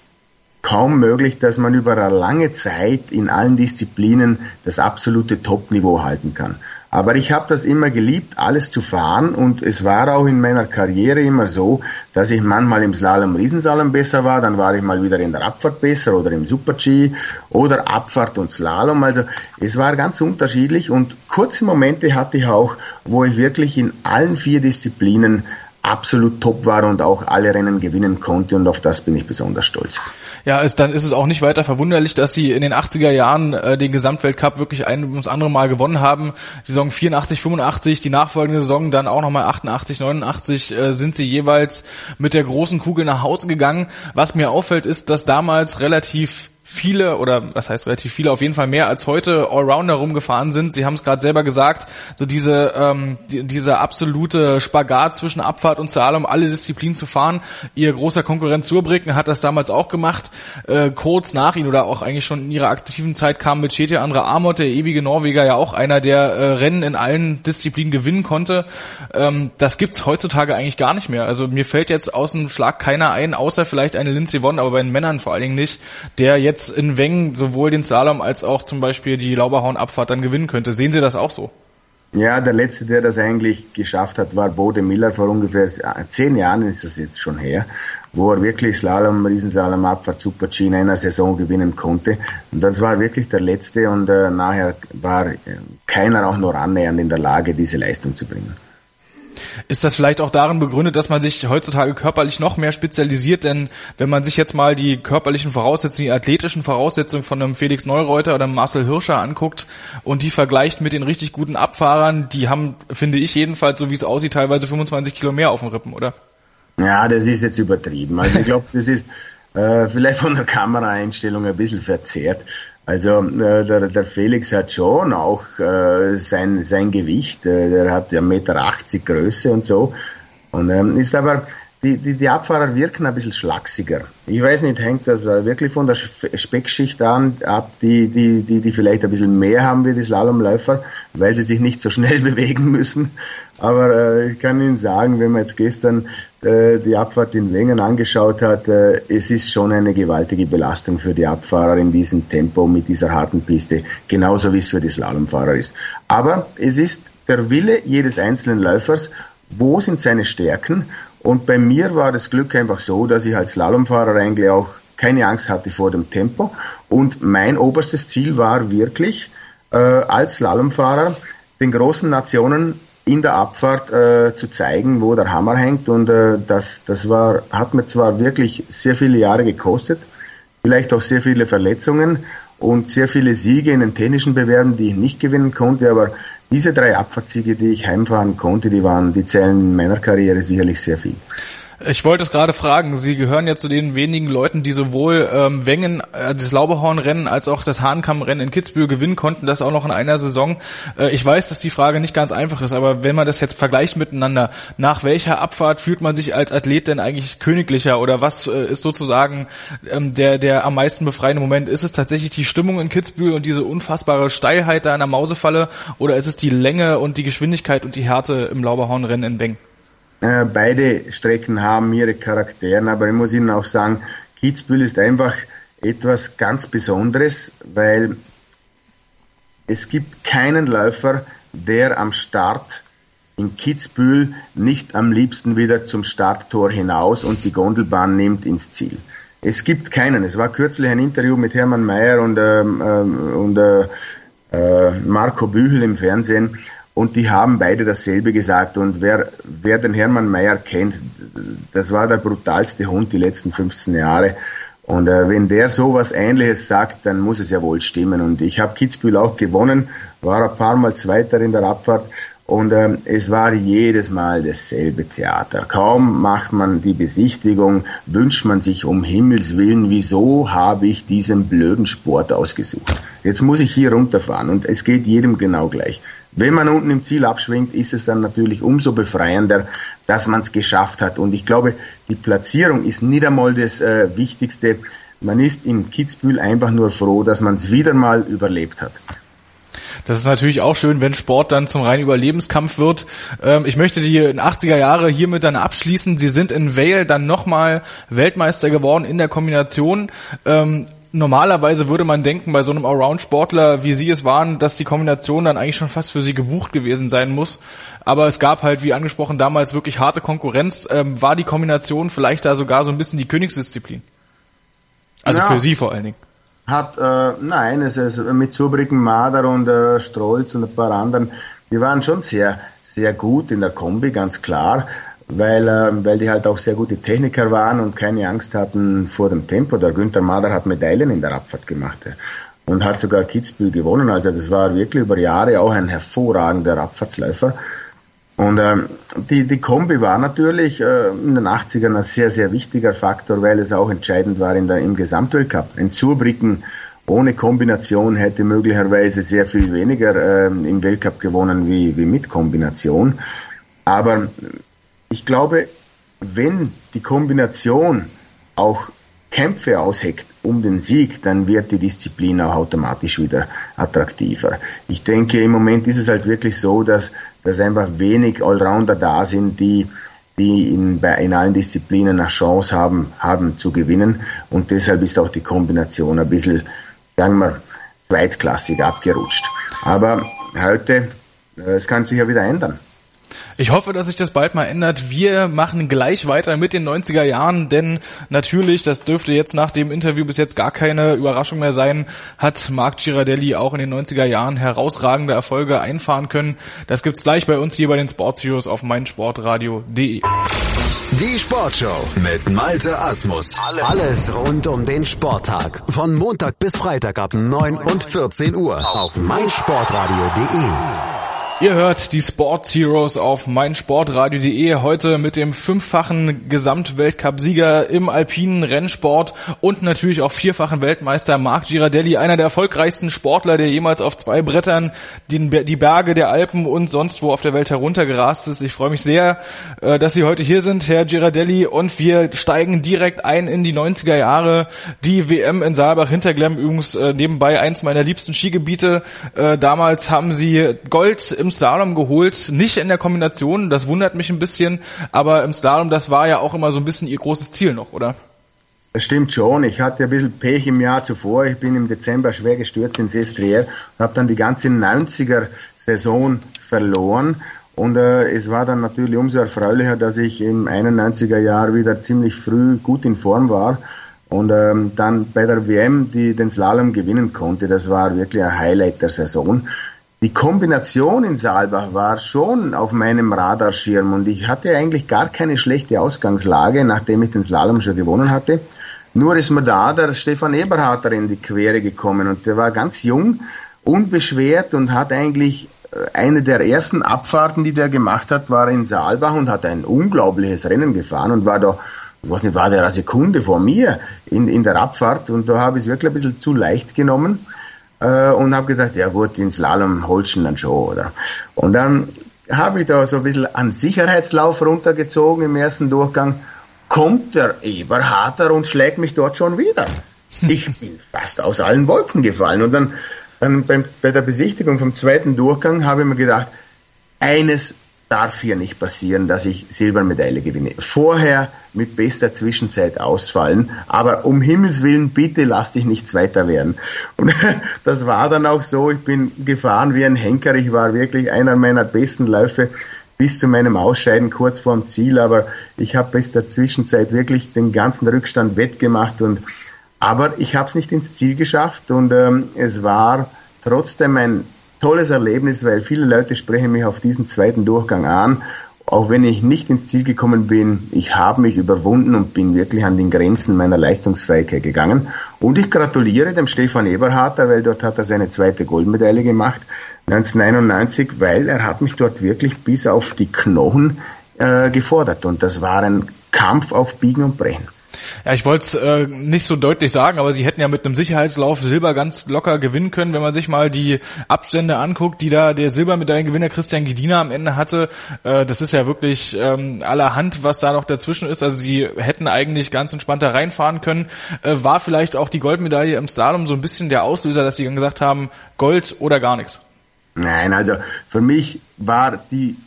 kaum möglich, dass man über eine lange Zeit in allen Disziplinen das absolute Top-Niveau halten kann. Aber ich habe das immer geliebt, alles zu fahren und es war auch in meiner Karriere immer so, dass ich manchmal im Slalom, Riesenslalom besser war, dann war ich mal wieder in der Abfahrt besser oder im Super-G oder Abfahrt und Slalom. Also es war ganz unterschiedlich und kurze Momente hatte ich auch, wo ich wirklich in allen vier Disziplinen absolut top war und auch alle Rennen gewinnen konnte und auf das bin ich besonders stolz. Ja, ist, dann ist es auch nicht weiter verwunderlich, dass sie in den 80er Jahren äh, den Gesamtweltcup wirklich ein ums andere Mal gewonnen haben. Saison 84, 85, die nachfolgende Saison dann auch nochmal 88, 89 äh, sind sie jeweils mit der großen Kugel nach Hause gegangen. Was mir auffällt, ist, dass damals relativ viele oder was heißt relativ viele, auf jeden Fall mehr als heute Allrounder rumgefahren sind. Sie haben es gerade selber gesagt, so diese ähm, die, diese absolute Spagat zwischen Abfahrt und Slalom, alle Disziplinen zu fahren. Ihr großer Konkurrent Surbricken hat das damals auch gemacht. Äh, kurz nach ihnen oder auch eigentlich schon in ihrer aktiven Zeit kam mit Chetia Andre Amot, der ewige Norweger, ja auch einer, der äh, Rennen in allen Disziplinen gewinnen konnte. Ähm, das gibt's heutzutage eigentlich gar nicht mehr. Also mir fällt jetzt aus dem Schlag keiner ein, außer vielleicht eine Lindsey Vonn, aber bei den Männern vor allen Dingen nicht, der jetzt jetzt in Wengen sowohl den Slalom als auch zum Beispiel die Lauberhorn-Abfahrt dann gewinnen könnte. Sehen Sie das auch so? Ja, der letzte, der das eigentlich geschafft hat, war Bode Miller. Vor ungefähr zehn Jahren ist das jetzt schon her, wo er wirklich Slalom, Riesenslalom, Abfahrt, Super-G in einer Saison gewinnen konnte. Und das war wirklich der letzte und äh, nachher war äh, keiner auch nur annähernd in der Lage, diese Leistung zu bringen. Ist das vielleicht auch darin begründet, dass man sich heutzutage körperlich noch mehr spezialisiert? Denn wenn man sich jetzt mal die körperlichen Voraussetzungen, die athletischen Voraussetzungen von einem Felix Neureuter oder einem Marcel Hirscher anguckt und die vergleicht mit den richtig guten Abfahrern, die haben, finde ich jedenfalls, so wie es aussieht, teilweise 25 Kilo mehr auf dem Rippen, oder? Ja, das ist jetzt übertrieben. Also ich glaube, das ist äh, vielleicht von der Kameraeinstellung ein bisschen verzerrt. Also äh, der, der Felix hat schon auch äh, sein, sein Gewicht, äh, der hat ja 1,80 Meter Größe und so. Und ähm, ist aber, die, die, die Abfahrer wirken ein bisschen schlachsiger. Ich weiß nicht, hängt das äh, wirklich von der Speckschicht an, ab, die, die, die, die vielleicht ein bisschen mehr haben wie die Slalomläufer, weil sie sich nicht so schnell bewegen müssen. Aber äh, ich kann Ihnen sagen, wenn man jetzt gestern die Abfahrt in Wengen angeschaut hat, äh, es ist schon eine gewaltige Belastung für die Abfahrer in diesem Tempo mit dieser harten Piste, genauso wie es für die Slalomfahrer ist. Aber es ist der Wille jedes einzelnen Läufers, wo sind seine Stärken? Und bei mir war das Glück einfach so, dass ich als Slalomfahrer eigentlich auch keine Angst hatte vor dem Tempo. Und mein oberstes Ziel war wirklich, äh, als Slalomfahrer den großen Nationen in der Abfahrt äh, zu zeigen, wo der Hammer hängt. Und äh, das, das war, hat mir zwar wirklich sehr viele Jahre gekostet, vielleicht auch sehr viele Verletzungen und sehr viele Siege in den technischen Bewerben, die ich nicht gewinnen konnte, aber diese drei Abfahrtssiege, die ich heimfahren konnte, die waren, die zählen in meiner Karriere sicherlich sehr viel. Ich wollte es gerade fragen. Sie gehören ja zu den wenigen Leuten, die sowohl ähm, Wengen, äh, das Lauberhornrennen als auch das Hahnkammrennen in Kitzbühel gewinnen konnten, das auch noch in einer Saison. Äh, ich weiß, dass die Frage nicht ganz einfach ist, aber wenn man das jetzt vergleicht miteinander, nach welcher Abfahrt fühlt man sich als Athlet denn eigentlich königlicher oder was äh, ist sozusagen ähm, der, der am meisten befreiende Moment? Ist es tatsächlich die Stimmung in Kitzbühel und diese unfassbare Steilheit da in der Mausefalle oder ist es die Länge und die Geschwindigkeit und die Härte im Lauberhornrennen in Wengen? Äh, beide Strecken haben ihre Charakteren, aber ich muss Ihnen auch sagen, Kitzbühel ist einfach etwas ganz Besonderes, weil es gibt keinen Läufer, der am Start in Kitzbühel nicht am liebsten wieder zum Starttor hinaus und die Gondelbahn nimmt ins Ziel. Es gibt keinen. Es war kürzlich ein Interview mit Hermann Mayer und, ähm, ähm und äh, äh, Marco Büchel im Fernsehen und die haben beide dasselbe gesagt. Und wer, wer den Hermann Mayer kennt, das war der brutalste Hund die letzten 15 Jahre. Und äh, wenn der sowas Ähnliches sagt, dann muss es ja wohl stimmen. Und ich habe Kitzbühel auch gewonnen, war ein paar Mal Zweiter in der Abfahrt. Und ähm, es war jedes Mal dasselbe Theater. Kaum macht man die Besichtigung, wünscht man sich um Himmels Willen, wieso habe ich diesen blöden Sport ausgesucht? Jetzt muss ich hier runterfahren und es geht jedem genau gleich. Wenn man unten im Ziel abschwingt, ist es dann natürlich umso befreiender, dass man es geschafft hat. Und ich glaube, die Platzierung ist nicht einmal das äh, Wichtigste. Man ist in Kitzbühel einfach nur froh, dass man es wieder mal überlebt hat. Das ist natürlich auch schön, wenn Sport dann zum reinen Überlebenskampf wird. Ähm, ich möchte die 80er Jahre hiermit dann abschließen. Sie sind in Vale dann nochmal Weltmeister geworden in der Kombination. Ähm, normalerweise würde man denken, bei so einem Allround-Sportler, wie Sie es waren, dass die Kombination dann eigentlich schon fast für Sie gebucht gewesen sein muss. Aber es gab halt, wie angesprochen, damals wirklich harte Konkurrenz. Ähm, war die Kombination vielleicht da sogar so ein bisschen die Königsdisziplin? Also ja. für Sie vor allen Dingen. Hat, äh, nein, es ist mit Zubricken, Mader und äh, Strolz und ein paar anderen, die waren schon sehr, sehr gut in der Kombi, ganz klar weil, äh, weil die halt auch sehr gute Techniker waren und keine Angst hatten vor dem Tempo. Der Günther Mader hat Medaillen in der Abfahrt gemacht ja. und hat sogar Kitzbühel gewonnen. Also das war wirklich über Jahre auch ein hervorragender Abfahrtsläufer. Und ähm, die, die Kombi war natürlich äh, in den 80ern ein sehr, sehr wichtiger Faktor, weil es auch entscheidend war in der, im Gesamtweltcup. Ein Zurbricken ohne Kombination hätte möglicherweise sehr viel weniger äh, im Weltcup gewonnen wie, wie mit Kombination. Aber ich glaube, wenn die Kombination auch Kämpfe ausheckt um den Sieg, dann wird die Disziplin auch automatisch wieder attraktiver. Ich denke, im Moment ist es halt wirklich so, dass, dass einfach wenig Allrounder da sind, die, die in, bei, in allen Disziplinen eine Chance haben, haben zu gewinnen. Und deshalb ist auch die Kombination ein bisschen, sagen wir, zweitklassig abgerutscht. Aber heute, äh, es kann sich ja wieder ändern. Ich hoffe, dass sich das bald mal ändert. Wir machen gleich weiter mit den 90er Jahren, denn natürlich, das dürfte jetzt nach dem Interview bis jetzt gar keine Überraschung mehr sein, hat Marc Girardelli auch in den 90er Jahren herausragende Erfolge einfahren können. Das gibt's gleich bei uns hier bei den Sports Heroes auf meinsportradio.de. Die Sportshow mit Malte Asmus. Alles rund um den Sporttag. Von Montag bis Freitag ab 9 und 14 Uhr auf meinsportradio.de. Ihr hört die Sports Heroes auf meinsportradio.de heute mit dem fünffachen Gesamtweltcup-Sieger im alpinen Rennsport und natürlich auch vierfachen Weltmeister Marc Girardelli, einer der erfolgreichsten Sportler, der jemals auf zwei Brettern die, Berge der Alpen und sonst wo auf der Welt heruntergerast ist. Ich freue mich sehr, äh, dass Sie heute hier sind, Herr Girardelli, und wir steigen direkt ein in die 90er Jahre. Die WM in Saalbach Hinterglemm übrigens äh, nebenbei eins meiner liebsten Skigebiete. Äh, damals haben Sie Gold im im Slalom geholt, nicht in der Kombination, das wundert mich ein bisschen, aber im Slalom, das war ja auch immer so ein bisschen ihr großes Ziel noch, oder? Das stimmt schon. Ich hatte ein bisschen Pech im Jahr zuvor. Ich bin im Dezember schwer gestürzt ins Estrier und habe dann die ganze 90er-Saison verloren. Und äh, es war dann natürlich umso erfreulicher, dass ich im 91er Jahr wieder ziemlich früh gut in Form war und ähm, dann bei der WM die den Slalom gewinnen konnte. Das war wirklich ein Highlight der Saison die Kombination in Saalbach war schon auf meinem Radarschirm und ich hatte eigentlich gar keine schlechte Ausgangslage, nachdem ich den Slalom schon gewonnen hatte. Nur ist mir da der Stefan Eberharter in die Quere gekommen und der war ganz jung, unbeschwert und hat eigentlich äh, eine der ersten Abfahrten, die der gemacht hat, war in Saalbach und hat ein unglaubliches Rennen gefahren und war da, ich weiß nicht, war der eine Sekunde vor mir in, in der Abfahrt und da habe ich es wirklich ein bisschen zu leicht genommen äh, und habe gesagt, ja gut, den Slalom holst du dann schon, oder? Und dann habe ich da so ein bisschen an Sicherheitslauf runtergezogen im ersten Durchgang, kommt der Eberharter und schlägt mich dort schon wieder. Ich bin fast aus allen Wolken gefallen. Und dann, dann beim, bei der Besichtigung vom zweiten Durchgang habe ich mir gedacht, eines darf hier nicht passieren, dass ich Silbermedaille gewinne. Vorher mit bester Zwischenzeit ausfallen, aber um Himmels Willen, bitte lass dich nicht Zweiter werden. Und das war dann auch so, ich bin gefahren wie ein Henker, ich war wirklich einer meiner besten Läufe bis zu meinem Ausscheiden kurz vorm Ziel, aber ich habe bester Zwischenzeit wirklich den ganzen Rückstand wettgemacht und aber ich habe es nicht ins Ziel geschafft. Und ähm, es war trotzdem ein tolles Erlebnis, weil viele Leute sprechen mich auf diesen zweiten Durchgang an. Auch wenn ich nicht ins Ziel gekommen bin, ich habe mich überwunden und bin wirklich an den Grenzen meiner Leistungsfähigkeit gegangen. Und ich gratuliere dem Stefan Eberharter, weil dort hat er seine zweite Goldmedaille gemacht, 1991, weil er hat mich dort wirklich bis auf die Knochen äh, gefordert. Und das war ein Kampf auf Biegen und Brechen. Ja, ich wollte es äh, nicht so deutlich sagen, aber sie hätten ja mit einem Sicherheitslauf Silber ganz locker gewinnen können, wenn man sich mal die Abstände anguckt, die da der Silbermedaillengewinner Christian Gedina am Ende hatte. Äh, das ist ja wirklich ähm, allerhand, was da noch dazwischen ist. Also sie hätten eigentlich ganz entspannter reinfahren können. Äh, war vielleicht auch die Goldmedaille im Slalom so ein bisschen der Auslöser, dass sie dann gesagt haben, Gold oder gar nichts? Nein, also für mich war die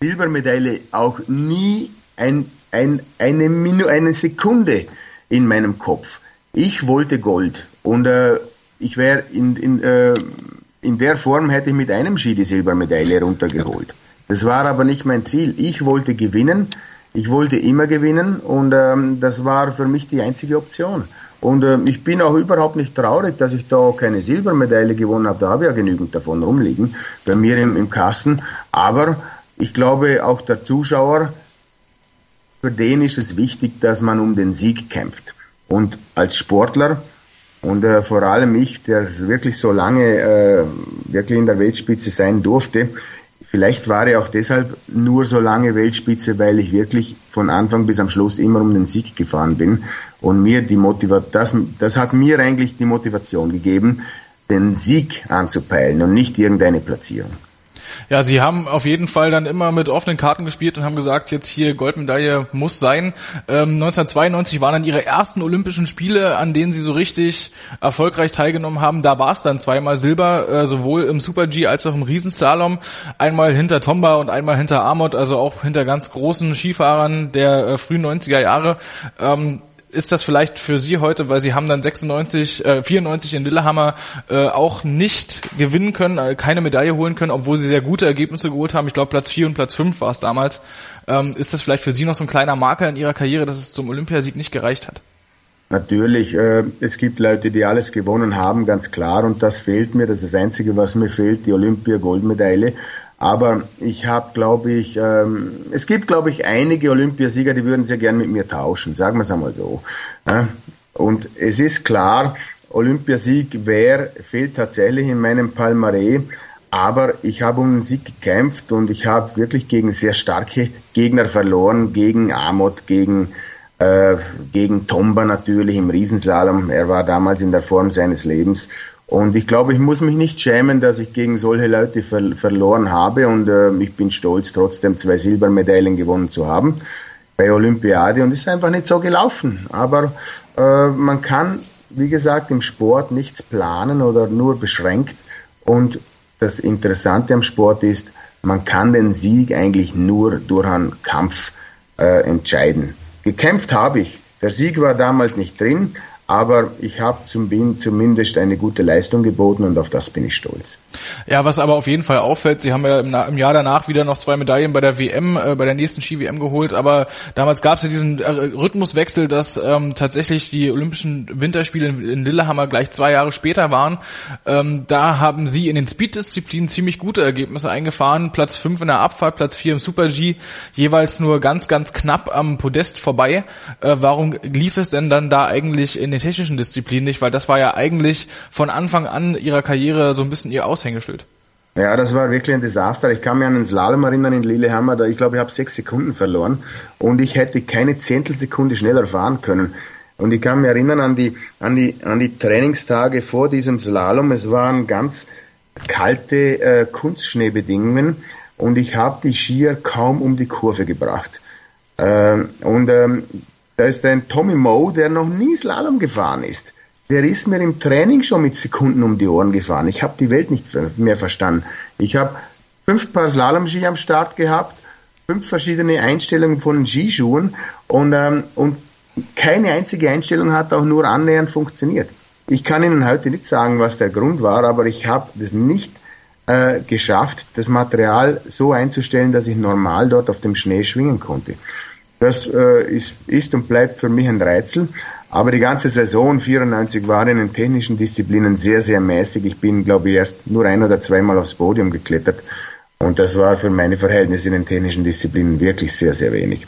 Silbermedaille auch nie ein ein, eine, Minu, eine Sekunde in meinem Kopf. Ich wollte Gold und äh, ich wäre in, in, äh, in der Form hätte ich mit einem Ski die Silbermedaille runtergeholt. Das war aber nicht mein Ziel. Ich wollte gewinnen. Ich wollte immer gewinnen und ähm, das war für mich die einzige Option. Und äh, ich bin auch überhaupt nicht traurig, dass ich da keine Silbermedaille gewonnen habe. Da habe ich ja genügend davon rumliegen bei mir im, im Kasten. Aber ich glaube, auch der Zuschauer für den ist es wichtig, dass man um den Sieg kämpft. Und als Sportler und äh, vor allem ich, der wirklich so lange äh, wirklich in der Weltspitze sein durfte, vielleicht war er auch deshalb nur so lange Weltspitze, weil ich wirklich von Anfang bis am Schluss immer um den Sieg gefahren bin. Und mir die Motivation, das, das hat mir eigentlich die Motivation gegeben, den Sieg anzupeilen und nicht irgendeine Platzierung. Ja, sie haben auf jeden Fall dann immer mit offenen Karten gespielt und haben gesagt, jetzt hier Goldmedaille muss sein. Ähm, 1992 waren dann ihre ersten Olympischen Spiele, an denen sie so richtig erfolgreich teilgenommen haben. Da war es dann zweimal Silber, äh, sowohl im Super G als auch im Riesenslalom. Einmal hinter Tomba und einmal hinter Amot, also auch hinter ganz großen Skifahrern der äh, frühen 90er Jahre. Ähm, ist das vielleicht für Sie heute, weil Sie haben dann 96, äh, 94 in Lillehammer äh, auch nicht gewinnen können, äh, keine Medaille holen können, obwohl Sie sehr gute Ergebnisse geholt haben. Ich glaube Platz 4 und Platz 5 war es damals. Ähm, ist das vielleicht für Sie noch so ein kleiner Marker in Ihrer Karriere, dass es zum Olympiasieg nicht gereicht hat? Natürlich, äh, es gibt Leute, die alles gewonnen haben, ganz klar, und das fehlt mir. Das ist das Einzige, was mir fehlt, die Olympia-Goldmedaille. Aber ich habe, glaube ich, ähm, es gibt, glaube ich, einige Olympiasieger, die würden sehr gern mit mir tauschen, sagen wir es einmal so. Und es ist klar, Olympiasieg wer fehlt tatsächlich in meinem Palmarès. Aber ich habe um den Sieg gekämpft und ich habe wirklich gegen sehr starke Gegner verloren, gegen Amot, gegen, äh, gegen Tomba natürlich im Riesenslalom. Er war damals in der Form seines Lebens. Und ich glaube, ich muss mich nicht schämen, dass ich gegen solche Leute ver verloren habe. Und äh, ich bin stolz, trotzdem zwei Silbermedaillen gewonnen zu haben bei Olympiade. Und ist einfach nicht so gelaufen. Aber äh, man kann, wie gesagt, im Sport nichts planen oder nur beschränkt. Und das Interessante am Sport ist, man kann den Sieg eigentlich nur durch einen Kampf äh, entscheiden. Gekämpft habe ich. Der Sieg war damals nicht drin, aber ich habe zumindest eine gute Leistung geboten und auf das bin ich stolz. Ja, was aber auf jeden Fall auffällt, Sie haben ja im, Jahr danach wieder noch zwei Medaillen bei der WM, äh, bei der nächsten Ski-WM geholt, aber damals gab es ja diesen äh, Rhythmuswechsel, dass ähm, tatsächlich die Olympischen Winterspiele in, Lillehammer gleich zwei Jahre später waren. Ähm, da haben Sie in den Speed-Disziplinen ziemlich gute Ergebnisse eingefahren, Platz fünf in der Abfahrt, Platz vier im Super-G, jeweils nur ganz, ganz knapp am Podest vorbei. Äh, warum lief es denn dann da eigentlich in den technischen Disziplinen nicht, weil das war ja eigentlich von Anfang an ihrer Karriere so ein bisschen ihr Aushängeschild. Ja, das war wirklich ein Desaster. Ich kann mich an den Slalom erinnern in Lillehammer, da ich glaube, ich habe sechs Sekunden verloren und ich hätte keine Zehntelsekunde schneller fahren können. Und ich kann mich erinnern an die, an die, an die Trainingstage vor diesem Slalom. Es waren ganz kalte äh, Kunstschneebedingungen und ich habe die Skier kaum um die Kurve gebracht. Ähm, und ähm, da ist ein Tommy Moe, der noch nie Slalom gefahren ist. Der ist mir im Training schon mit Sekunden um die Ohren gefahren. Ich habe die Welt nicht mehr verstanden. Ich habe fünf Paar Slalom-Ski am Start gehabt, fünf verschiedene Einstellungen von Skischuhen und, ähm, und keine einzige Einstellung hat auch nur annähernd funktioniert. Ich kann Ihnen heute nicht sagen, was der Grund war, aber ich habe das nicht äh, geschafft, das Material so einzustellen, dass ich normal dort auf dem Schnee schwingen konnte. Das äh, ist, ist und bleibt für mich ein Rätsel. Aber die ganze Saison 94 war in den technischen Disziplinen sehr, sehr mäßig. Ich bin, glaube ich, erst nur ein oder zweimal aufs Podium geklettert. Und das war für meine Verhältnisse in den technischen Disziplinen wirklich sehr, sehr wenig.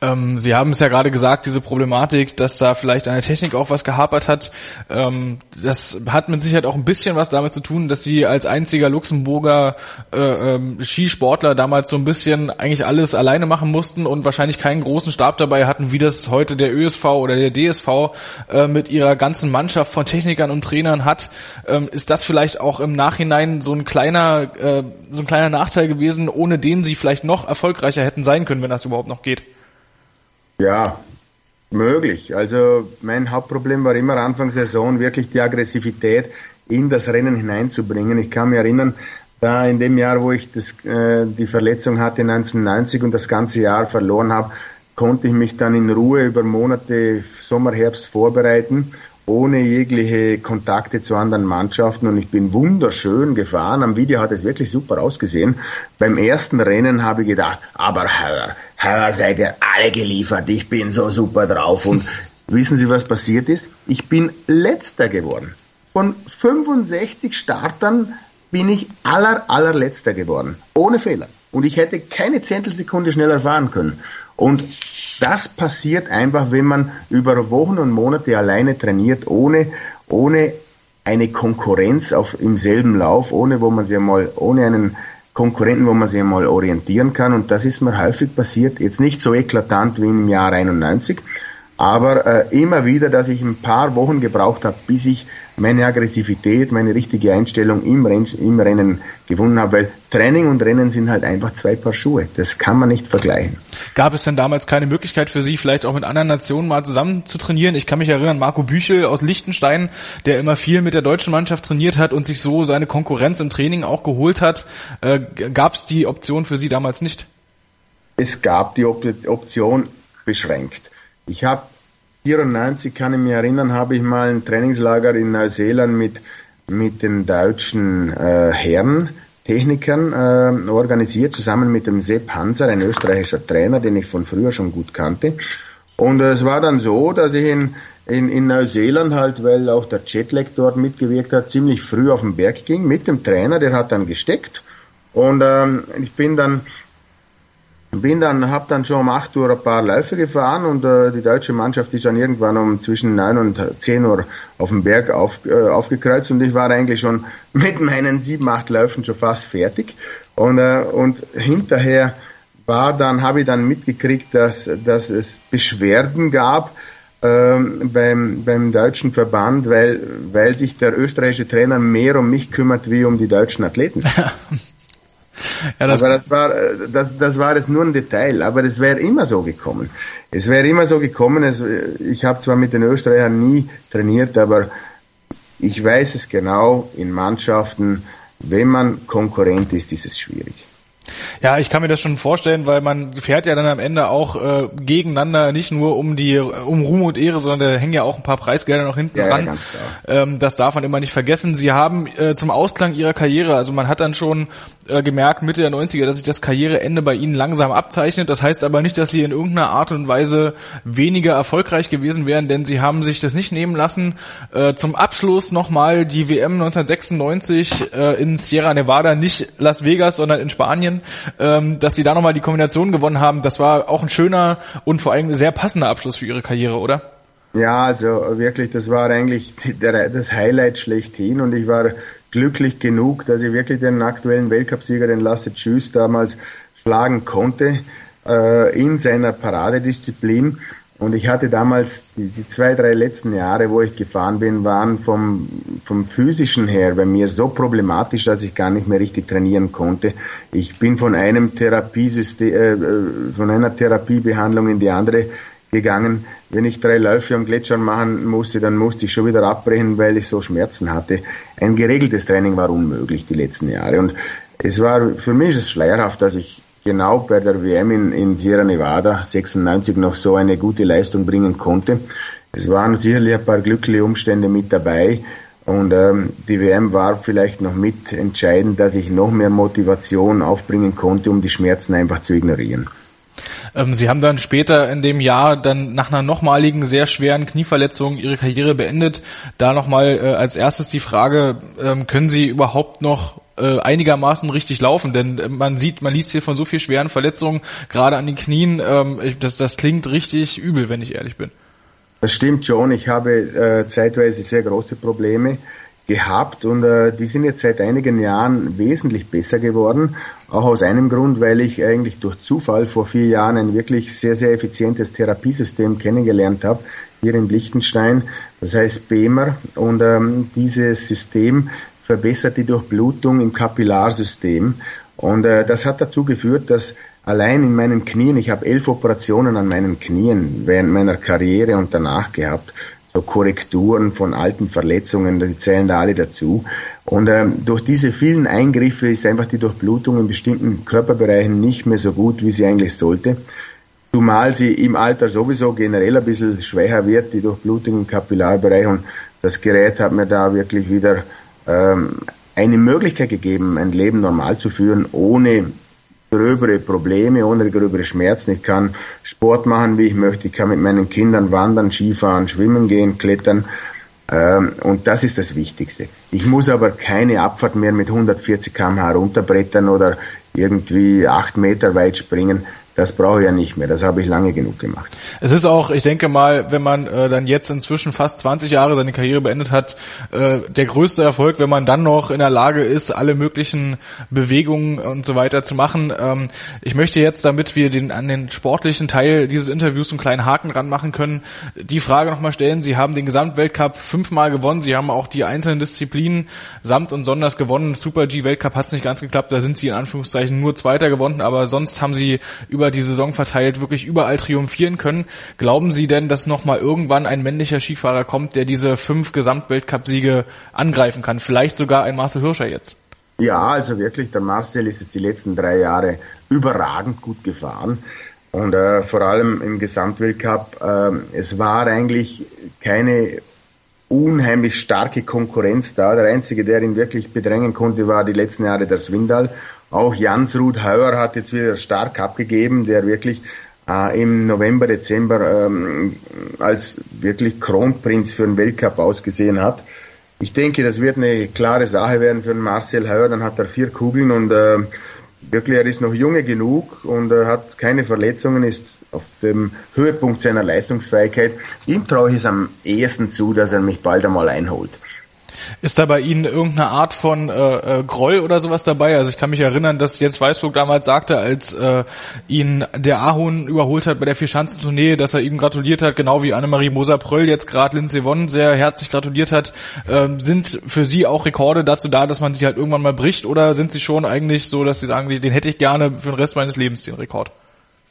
Ähm, Sie haben es ja gerade gesagt, diese Problematik, dass da vielleicht an der Technik auch was gehapert hat. Ähm, das hat mit Sicherheit auch ein bisschen was damit zu tun, dass Sie als einziger Luxemburger äh, ähm, Skisportler damals so ein bisschen eigentlich alles alleine machen mussten und wahrscheinlich keinen großen Stab dabei hatten, wie das heute der ÖSV oder der DSV äh, mit ihrer ganzen Mannschaft von Technikern und Trainern hat. Ähm, ist das vielleicht auch im Nachhinein so ein kleiner, äh, so ein kleiner Nachteil gewesen, ohne den Sie vielleicht noch erfolgreicher hätten sein können, wenn das überhaupt noch geht? Ja, möglich. Also mein Hauptproblem war immer Anfang Saison wirklich die Aggressivität in das Rennen hineinzubringen. Ich kann mich erinnern, da in dem Jahr, wo ich das, äh, die Verletzung hatte 1990 und das ganze Jahr verloren habe, konnte ich mich dann in Ruhe über Monate Sommer, Herbst vorbereiten ohne jegliche Kontakte zu anderen Mannschaften und ich bin wunderschön gefahren. Am Video hat es wirklich super ausgesehen. Beim ersten Rennen habe ich gedacht, aber hör, hör, seid ihr alle geliefert, ich bin so super drauf und wissen Sie, was passiert ist? Ich bin letzter geworden. Von 65 Startern bin ich aller, allerletzter geworden. Ohne Fehler. Und ich hätte keine Zehntelsekunde schneller fahren können. Und das passiert einfach, wenn man über Wochen und Monate alleine trainiert, ohne, ohne eine Konkurrenz auf, im selben Lauf, ohne wo man sich einmal, ohne einen Konkurrenten, wo man sich einmal orientieren kann. Und das ist mir häufig passiert. Jetzt nicht so eklatant wie im Jahr 91, aber äh, immer wieder, dass ich ein paar Wochen gebraucht habe, bis ich meine Aggressivität, meine richtige Einstellung im, Renn, im Rennen gefunden habe, weil Training und Rennen sind halt einfach zwei Paar Schuhe. Das kann man nicht vergleichen. Gab es denn damals keine Möglichkeit für Sie, vielleicht auch mit anderen Nationen mal zusammen zu trainieren? Ich kann mich erinnern, Marco Büchel aus Liechtenstein, der immer viel mit der deutschen Mannschaft trainiert hat und sich so seine Konkurrenz im Training auch geholt hat. Äh, Gab es die Option für Sie damals nicht? Es gab die Option beschränkt. Ich habe 94 kann ich mich erinnern, habe ich mal ein Trainingslager in Neuseeland mit mit den deutschen äh, Herren Technikern äh, organisiert, zusammen mit dem Sepp Hanser, ein österreichischer Trainer, den ich von früher schon gut kannte. Und äh, es war dann so, dass ich in, in, in Neuseeland halt, weil auch der Jetlag dort mitgewirkt hat, ziemlich früh auf den Berg ging mit dem Trainer, der hat dann gesteckt. Und ähm, ich bin dann bin dann, hab dann schon um 8 Uhr ein paar Läufe gefahren und äh, die deutsche Mannschaft ist dann irgendwann um zwischen 9 und 10 Uhr auf dem Berg auf, äh, aufgekreuzt und ich war eigentlich schon mit meinen 7, 8 Läufen schon fast fertig. Und, äh, und hinterher war dann, habe ich dann mitgekriegt, dass, dass es Beschwerden gab ähm, beim, beim deutschen Verband, weil, weil sich der österreichische Trainer mehr um mich kümmert wie um die deutschen Athleten. Ja, das aber das war, das, das war jetzt nur ein Detail, aber es wäre immer so gekommen. Es wäre immer so gekommen, es, ich habe zwar mit den Österreichern nie trainiert, aber ich weiß es genau, in Mannschaften, wenn man Konkurrent ist, ist es schwierig. Ja, ich kann mir das schon vorstellen, weil man fährt ja dann am Ende auch äh, gegeneinander, nicht nur um die um Ruhm und Ehre, sondern da hängen ja auch ein paar Preisgelder noch hinten ja, dran. Ja, ähm, das darf man immer nicht vergessen. Sie haben äh, zum Ausklang ihrer Karriere, also man hat dann schon äh, gemerkt Mitte der 90er, dass sich das Karriereende bei ihnen langsam abzeichnet. Das heißt aber nicht, dass sie in irgendeiner Art und Weise weniger erfolgreich gewesen wären, denn sie haben sich das nicht nehmen lassen. Äh, zum Abschluss nochmal die WM 1996 äh, in Sierra Nevada, nicht Las Vegas, sondern in Spanien ähm, dass sie da nochmal die Kombination gewonnen haben. Das war auch ein schöner und vor allem sehr passender Abschluss für ihre Karriere, oder? Ja, also wirklich, das war eigentlich das Highlight schlechthin und ich war glücklich genug, dass ich wirklich den aktuellen Weltcupsieger, den Lasse Tschüss, damals schlagen konnte äh, in seiner Paradedisziplin. Und ich hatte damals die, die, zwei, drei letzten Jahre, wo ich gefahren bin, waren vom, vom physischen her bei mir so problematisch, dass ich gar nicht mehr richtig trainieren konnte. Ich bin von einem Therapiesystem, äh, äh, von einer Therapiebehandlung in die andere gegangen. Wenn ich drei Läufe am Gletscher machen musste, dann musste ich schon wieder abbrechen, weil ich so Schmerzen hatte. Ein geregeltes Training war unmöglich die letzten Jahre. Und es war, für mich ist es schleierhaft, dass ich genau bei der WM in, in Sierra Nevada 96 noch so eine gute Leistung bringen konnte. Es waren sicherlich ein paar glückliche Umstände mit dabei und ähm, die WM war vielleicht noch mit entscheidend, dass ich noch mehr Motivation aufbringen konnte, um die Schmerzen einfach zu ignorieren. Ähm, Sie haben dann später in dem Jahr dann nach einer nochmaligen sehr schweren Knieverletzung Ihre Karriere beendet. Da nochmal äh, als erstes die Frage, ähm, können Sie überhaupt noch äh, einigermaßen richtig laufen, denn äh, man sieht, man liest hier von so viel schweren Verletzungen, gerade an den Knien, ähm, das, das klingt richtig übel, wenn ich ehrlich bin. Das stimmt schon. Ich habe äh, zeitweise sehr große Probleme gehabt und äh, die sind jetzt seit einigen Jahren wesentlich besser geworden. Auch aus einem Grund, weil ich eigentlich durch Zufall vor vier Jahren ein wirklich sehr, sehr effizientes Therapiesystem kennengelernt habe, hier in Liechtenstein. Das heißt BEMER und ähm, dieses System verbessert die Durchblutung im Kapillarsystem. Und äh, das hat dazu geführt, dass allein in meinen Knien, ich habe elf Operationen an meinen Knien während meiner Karriere und danach gehabt, so Korrekturen von alten Verletzungen, die zählen da alle dazu. Und ähm, durch diese vielen Eingriffe ist einfach die Durchblutung in bestimmten Körperbereichen nicht mehr so gut, wie sie eigentlich sollte. Zumal sie im Alter sowieso generell ein bisschen schwächer wird, die Durchblutung im Kapillarbereich. Und das Gerät hat mir da wirklich wieder ähm, eine Möglichkeit gegeben, ein Leben normal zu führen, ohne gröbere Probleme, ohne gröbere Schmerzen. Ich kann Sport machen, wie ich möchte. Ich kann mit meinen Kindern wandern, Skifahren, schwimmen gehen, klettern. Ähm, und das ist das Wichtigste. Ich muss aber keine Abfahrt mehr mit 140 km/h runterbrettern oder irgendwie acht Meter weit springen. Das brauche ich ja nicht mehr. Das habe ich lange genug gemacht. Es ist auch, ich denke mal, wenn man äh, dann jetzt inzwischen fast 20 Jahre seine Karriere beendet hat, äh, der größte Erfolg, wenn man dann noch in der Lage ist, alle möglichen Bewegungen und so weiter zu machen. Ähm, ich möchte jetzt, damit wir den an den sportlichen Teil dieses Interviews einen kleinen Haken dran machen können, die Frage nochmal stellen. Sie haben den Gesamtweltcup fünfmal gewonnen. Sie haben auch die einzelnen Disziplinen samt und sonders gewonnen. Super G-Weltcup hat es nicht ganz geklappt. Da sind Sie in Anführungszeichen nur Zweiter gewonnen, aber sonst haben Sie über über die Saison verteilt wirklich überall triumphieren können. Glauben Sie denn, dass nochmal irgendwann ein männlicher Skifahrer kommt, der diese fünf Gesamtweltcup-Siege angreifen kann? Vielleicht sogar ein Marcel Hirscher jetzt? Ja, also wirklich, der Marcel ist jetzt die letzten drei Jahre überragend gut gefahren. Und äh, vor allem im Gesamtweltcup, äh, es war eigentlich keine unheimlich starke Konkurrenz da. Der Einzige, der ihn wirklich bedrängen konnte, war die letzten Jahre der Swindal. Auch Jans-Ruth Hauer hat jetzt wieder stark abgegeben, der wirklich äh, im November, Dezember ähm, als wirklich Kronprinz für den Weltcup ausgesehen hat. Ich denke, das wird eine klare Sache werden für Marcel Heuer. Dann hat er vier Kugeln und äh, wirklich, er ist noch junge genug und äh, hat keine Verletzungen, ist auf dem Höhepunkt seiner Leistungsfähigkeit. Ihm traue ich es am ehesten zu, dass er mich bald einmal einholt. Ist da bei Ihnen irgendeine Art von äh, äh, Groll oder sowas dabei? Also ich kann mich erinnern, dass Jens Weißflug damals sagte, als äh, ihn der Ahun überholt hat bei der Vierschanzentournee, dass er ihm gratuliert hat, genau wie Annemarie Moser-Pröll jetzt gerade Lindsey Vonn sehr herzlich gratuliert hat. Ähm, sind für Sie auch Rekorde dazu da, dass man sich halt irgendwann mal bricht oder sind Sie schon eigentlich so, dass Sie sagen, den hätte ich gerne für den Rest meines Lebens, den Rekord?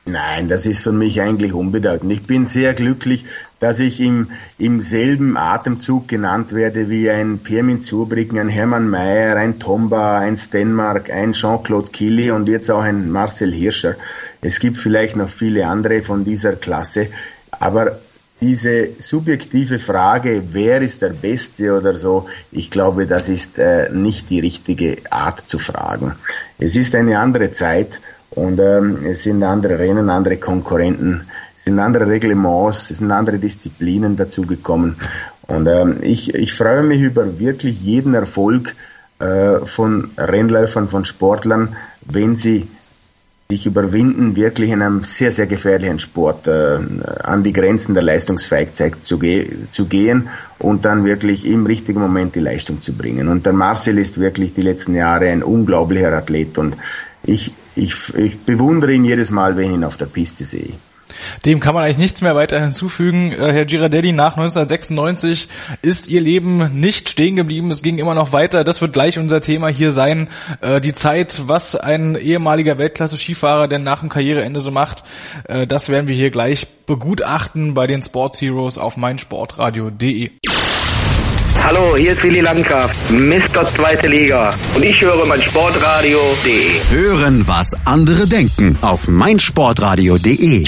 Nein, das ist für mich eigentlich unbedeutend. Ich bin sehr glücklich, dass ich im, im selben Atemzug genannt werde wie ein Pirmin Zurbriggen, ein Hermann Mayer, ein Tomba, ein Stenmark, ein Jean-Claude Killy und jetzt auch ein Marcel Hirscher. Es gibt vielleicht noch viele andere von dieser Klasse, aber diese subjektive Frage, wer ist der Beste oder so, ich glaube, das ist äh, nicht die richtige Art zu fragen. Es ist eine andere Zeit und ähm, es sind andere Rennen, andere Konkurrenten, es sind andere Reglements, es sind andere Disziplinen dazugekommen. Und ähm, ich, ich freue mich über wirklich jeden Erfolg äh, von Rennläufern, von Sportlern, wenn sie sich überwinden, wirklich in einem sehr, sehr gefährlichen Sport äh, an die Grenzen der Leistungsfähigkeit zu, ge zu gehen und dann wirklich im richtigen Moment die Leistung zu bringen. Und der Marcel ist wirklich die letzten Jahre ein unglaublicher Athlet und ich, ich, ich bewundere ihn jedes Mal, wenn ich ihn auf der Piste sehe. Dem kann man eigentlich nichts mehr weiter hinzufügen. Äh, Herr Girardelli, nach 1996 ist Ihr Leben nicht stehen geblieben. Es ging immer noch weiter. Das wird gleich unser Thema hier sein. Äh, die Zeit, was ein ehemaliger Weltklasse-Skifahrer denn nach dem Karriereende so macht, äh, das werden wir hier gleich begutachten bei den Sports Heroes auf meinsportradio.de. Hallo, hier ist Willi Landgraf, Mr. Zweite Liga. Und ich höre mein Sportradio.de. Hören, was andere denken auf meinsportradio.de.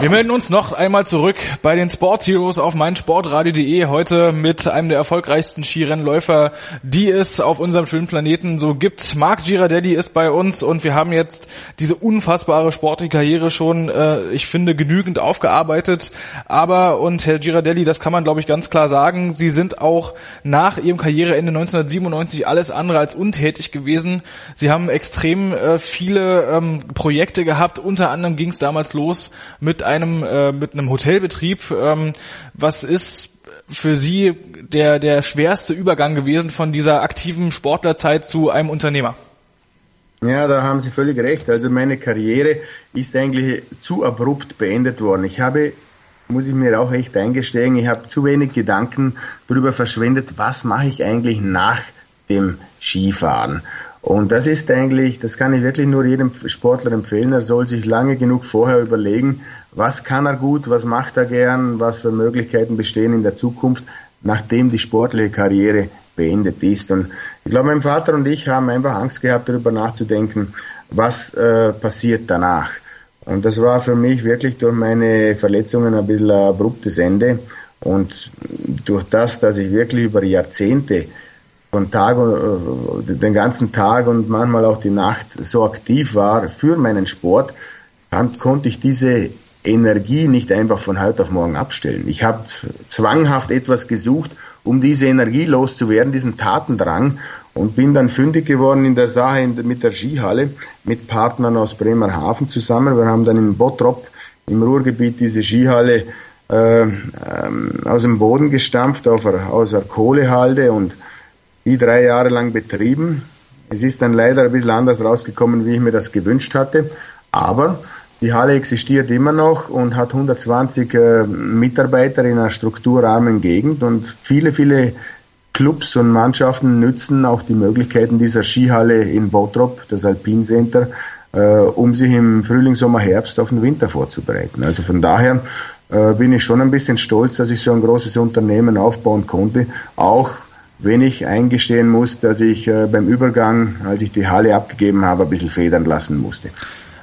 Wir melden uns noch einmal zurück bei den Sport Heroes auf meinsportradio.de heute mit einem der erfolgreichsten Skirennläufer, die es auf unserem schönen Planeten so gibt. Marc Girardelli ist bei uns und wir haben jetzt diese unfassbare sportliche Karriere schon, äh, ich finde, genügend aufgearbeitet. Aber, und Herr Girardelli, das kann man glaube ich ganz klar sagen, Sie sind auch nach Ihrem Karriereende 1997 alles andere als untätig gewesen. Sie haben extrem äh, viele ähm, Projekte gehabt, unter anderem ging es damals los mit einem äh, mit einem Hotelbetrieb. Ähm, was ist für Sie der der schwerste Übergang gewesen von dieser aktiven Sportlerzeit zu einem Unternehmer? Ja, da haben Sie völlig recht. Also meine Karriere ist eigentlich zu abrupt beendet worden. Ich habe, muss ich mir auch echt eingestehen, ich habe zu wenig Gedanken darüber verschwendet, was mache ich eigentlich nach dem Skifahren. Und das ist eigentlich, das kann ich wirklich nur jedem Sportler empfehlen. Er soll sich lange genug vorher überlegen, was kann er gut, was macht er gern, was für Möglichkeiten bestehen in der Zukunft, nachdem die sportliche Karriere beendet ist. Und ich glaube, mein Vater und ich haben einfach Angst gehabt, darüber nachzudenken, was äh, passiert danach. Und das war für mich wirklich durch meine Verletzungen ein bisschen ein abruptes Ende. Und durch das, dass ich wirklich über Jahrzehnte von Tag, äh, den ganzen Tag und manchmal auch die Nacht so aktiv war für meinen Sport, konnte ich diese Energie nicht einfach von heute auf morgen abstellen. Ich habe zwanghaft etwas gesucht, um diese Energie loszuwerden, diesen Tatendrang und bin dann fündig geworden in der Sache mit der Skihalle mit Partnern aus Bremerhaven zusammen. Wir haben dann in Bottrop im Ruhrgebiet diese Skihalle äh, ähm, aus dem Boden gestampft, auf, aus einer Kohlehalde und die drei Jahre lang betrieben. Es ist dann leider ein bisschen anders rausgekommen, wie ich mir das gewünscht hatte, aber die Halle existiert immer noch und hat 120 äh, Mitarbeiter in einer strukturarmen Gegend und viele, viele Clubs und Mannschaften nützen auch die Möglichkeiten dieser Skihalle in Bottrop, das Alpine Center, äh, um sich im Frühling, Sommer, Herbst auf den Winter vorzubereiten. Also von daher äh, bin ich schon ein bisschen stolz, dass ich so ein großes Unternehmen aufbauen konnte, auch wenn ich eingestehen muss, dass ich äh, beim Übergang, als ich die Halle abgegeben habe, ein bisschen federn lassen musste.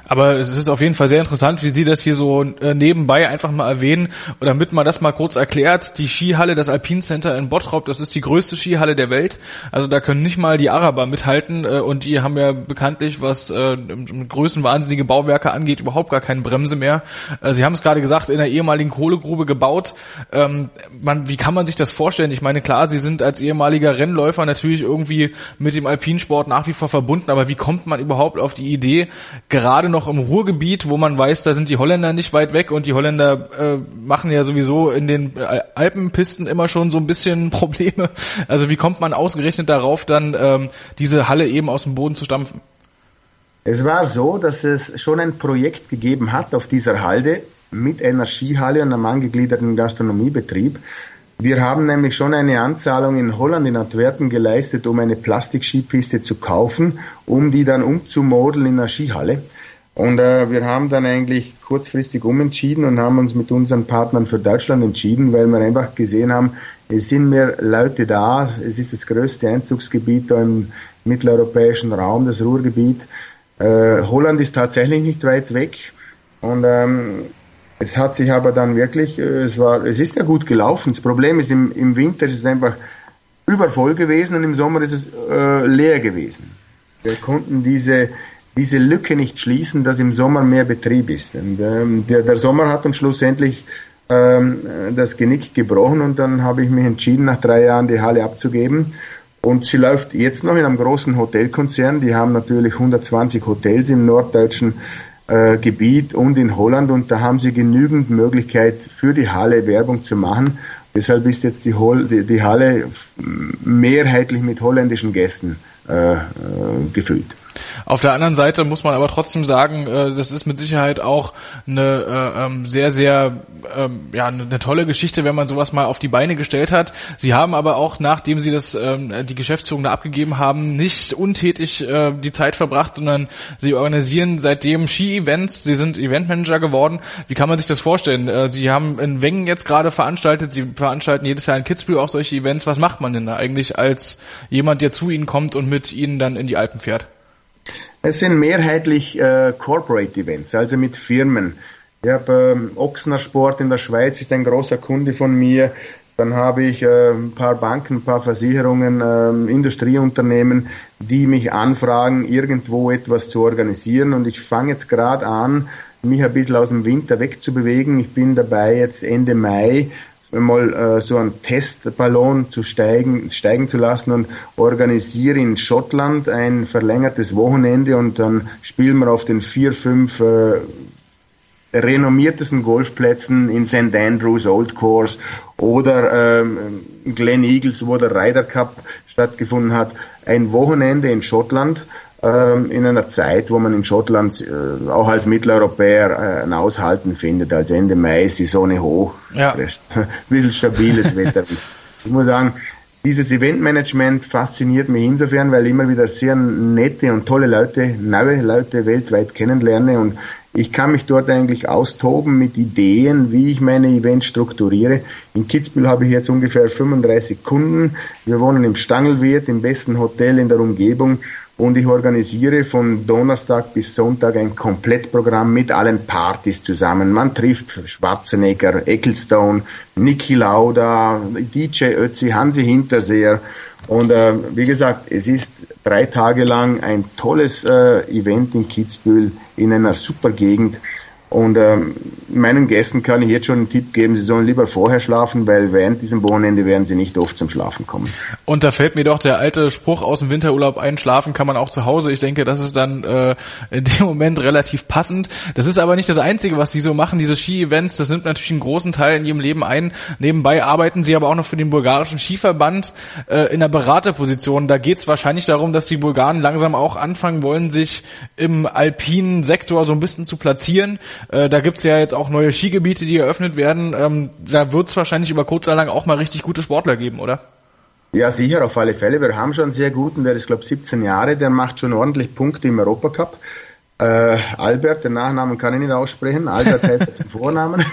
Aber es ist auf jeden Fall sehr interessant, wie Sie das hier so äh, nebenbei einfach mal erwähnen, oder damit man das mal kurz erklärt. Die Skihalle, das Alpine Center in Bottrop, das ist die größte Skihalle der Welt. Also da können nicht mal die Araber mithalten äh, und die haben ja bekanntlich, was äh, größenwahnsinnige Bauwerke angeht, überhaupt gar keine Bremse mehr. Sie haben es gerade gesagt, in der ehemaligen Kohlegrube gebaut. Ähm, wie kann man sich das vorstellen? Ich meine, klar, Sie sind als ehemaliger Rennläufer natürlich irgendwie mit dem Alpinsport nach wie vor verbunden, aber wie kommt man überhaupt auf die Idee, gerade noch noch im Ruhrgebiet, wo man weiß, da sind die Holländer nicht weit weg und die Holländer äh, machen ja sowieso in den äh, Alpenpisten immer schon so ein bisschen Probleme. Also wie kommt man ausgerechnet darauf, dann ähm, diese Halle eben aus dem Boden zu stampfen? Es war so, dass es schon ein Projekt gegeben hat auf dieser Halde mit einer Skihalle und einem angegliederten Gastronomiebetrieb. Wir haben nämlich schon eine Anzahlung in Holland, in Antwerpen geleistet, um eine Plastikskipiste zu kaufen, um die dann umzumodeln in einer Skihalle. Und äh, wir haben dann eigentlich kurzfristig umentschieden und haben uns mit unseren Partnern für Deutschland entschieden, weil wir einfach gesehen haben, es sind mehr Leute da, es ist das größte Einzugsgebiet da im mitteleuropäischen Raum, das Ruhrgebiet. Äh, Holland ist tatsächlich nicht weit weg und ähm, es hat sich aber dann wirklich, äh, es war, es ist ja gut gelaufen. Das Problem ist, im, im Winter ist es einfach übervoll gewesen und im Sommer ist es äh, leer gewesen. Wir konnten diese diese Lücke nicht schließen, dass im Sommer mehr Betrieb ist. Und, ähm, der, der Sommer hat uns schlussendlich ähm, das Genick gebrochen und dann habe ich mich entschieden, nach drei Jahren die Halle abzugeben. Und sie läuft jetzt noch in einem großen Hotelkonzern. Die haben natürlich 120 Hotels im norddeutschen äh, Gebiet und in Holland und da haben sie genügend Möglichkeit für die Halle Werbung zu machen. Deshalb ist jetzt die, Hol die, die Halle mehrheitlich mit holländischen Gästen äh, äh, gefüllt. Auf der anderen Seite muss man aber trotzdem sagen, äh, das ist mit Sicherheit auch eine äh, ähm, sehr, sehr, ähm, ja, eine tolle Geschichte, wenn man sowas mal auf die Beine gestellt hat. Sie haben aber auch, nachdem Sie das, ähm, die Geschäftsführung da abgegeben haben, nicht untätig äh, die Zeit verbracht, sondern Sie organisieren seitdem Ski-Events. Sie sind Eventmanager geworden. Wie kann man sich das vorstellen? Äh, Sie haben in Wengen jetzt gerade veranstaltet. Sie veranstalten jedes Jahr in Kitzbühel auch solche Events. Was macht man denn da eigentlich als jemand, der zu Ihnen kommt und mit Ihnen dann in die Alpen fährt? Es sind mehrheitlich äh, Corporate Events, also mit Firmen. Ich habe ähm, Ochsner Sport in der Schweiz, ist ein großer Kunde von mir. Dann habe ich äh, ein paar Banken, ein paar Versicherungen, äh, Industrieunternehmen, die mich anfragen, irgendwo etwas zu organisieren. Und ich fange jetzt gerade an, mich ein bisschen aus dem Winter wegzubewegen. Ich bin dabei, jetzt Ende Mai mal äh, so einen Testballon zu steigen, steigen zu lassen und organisiere in Schottland ein verlängertes Wochenende und dann spielen wir auf den vier, fünf äh, renommiertesten Golfplätzen in St. Andrews Old Course oder ähm, Glen Eagles, wo der Ryder Cup stattgefunden hat, ein Wochenende in Schottland in einer Zeit, wo man in Schottland äh, auch als Mitteleuropäer äh, ein Aushalten findet. Als Ende Mai ist die Sonne hoch, ja. ein bisschen stabiles Wetter. Ich muss sagen, dieses Eventmanagement fasziniert mich insofern, weil ich immer wieder sehr nette und tolle Leute, neue Leute weltweit kennenlerne und ich kann mich dort eigentlich austoben mit Ideen, wie ich meine Events strukturiere. In Kitzbühel habe ich jetzt ungefähr 35 Kunden. Wir wohnen im Stangelwirt, im besten Hotel in der Umgebung und ich organisiere von Donnerstag bis Sonntag ein Komplettprogramm mit allen Partys zusammen. Man trifft Schwarzenegger, Ecclestone, Niki Lauda, DJ Ötzi, Hansi Hinterseher und äh, wie gesagt, es ist drei Tage lang ein tolles äh, Event in Kitzbühel in einer super Gegend und ähm, meinen Gästen kann ich jetzt schon einen Tipp geben, sie sollen lieber vorher schlafen, weil während diesem Wochenende werden sie nicht oft zum Schlafen kommen. Und da fällt mir doch der alte Spruch aus dem Winterurlaub ein, schlafen kann man auch zu Hause. Ich denke, das ist dann äh, in dem Moment relativ passend. Das ist aber nicht das Einzige, was sie so machen, diese Ski-Events, das nimmt natürlich einen großen Teil in ihrem Leben ein. Nebenbei arbeiten sie aber auch noch für den bulgarischen Skiverband äh, in der Beraterposition. Da geht es wahrscheinlich darum, dass die Bulgaren langsam auch anfangen wollen, sich im alpinen Sektor so ein bisschen zu platzieren äh, da gibt's ja jetzt auch neue Skigebiete, die eröffnet werden. Ähm, da wird's wahrscheinlich über kurz oder lang auch mal richtig gute Sportler geben, oder? Ja, sicher, auf alle Fälle. Wir haben schon einen sehr guten, der ist, glaube 17 Jahre, der macht schon ordentlich Punkte im Europacup. Äh, Albert, den Nachnamen kann ich nicht aussprechen. Albert heißt zum Vornamen.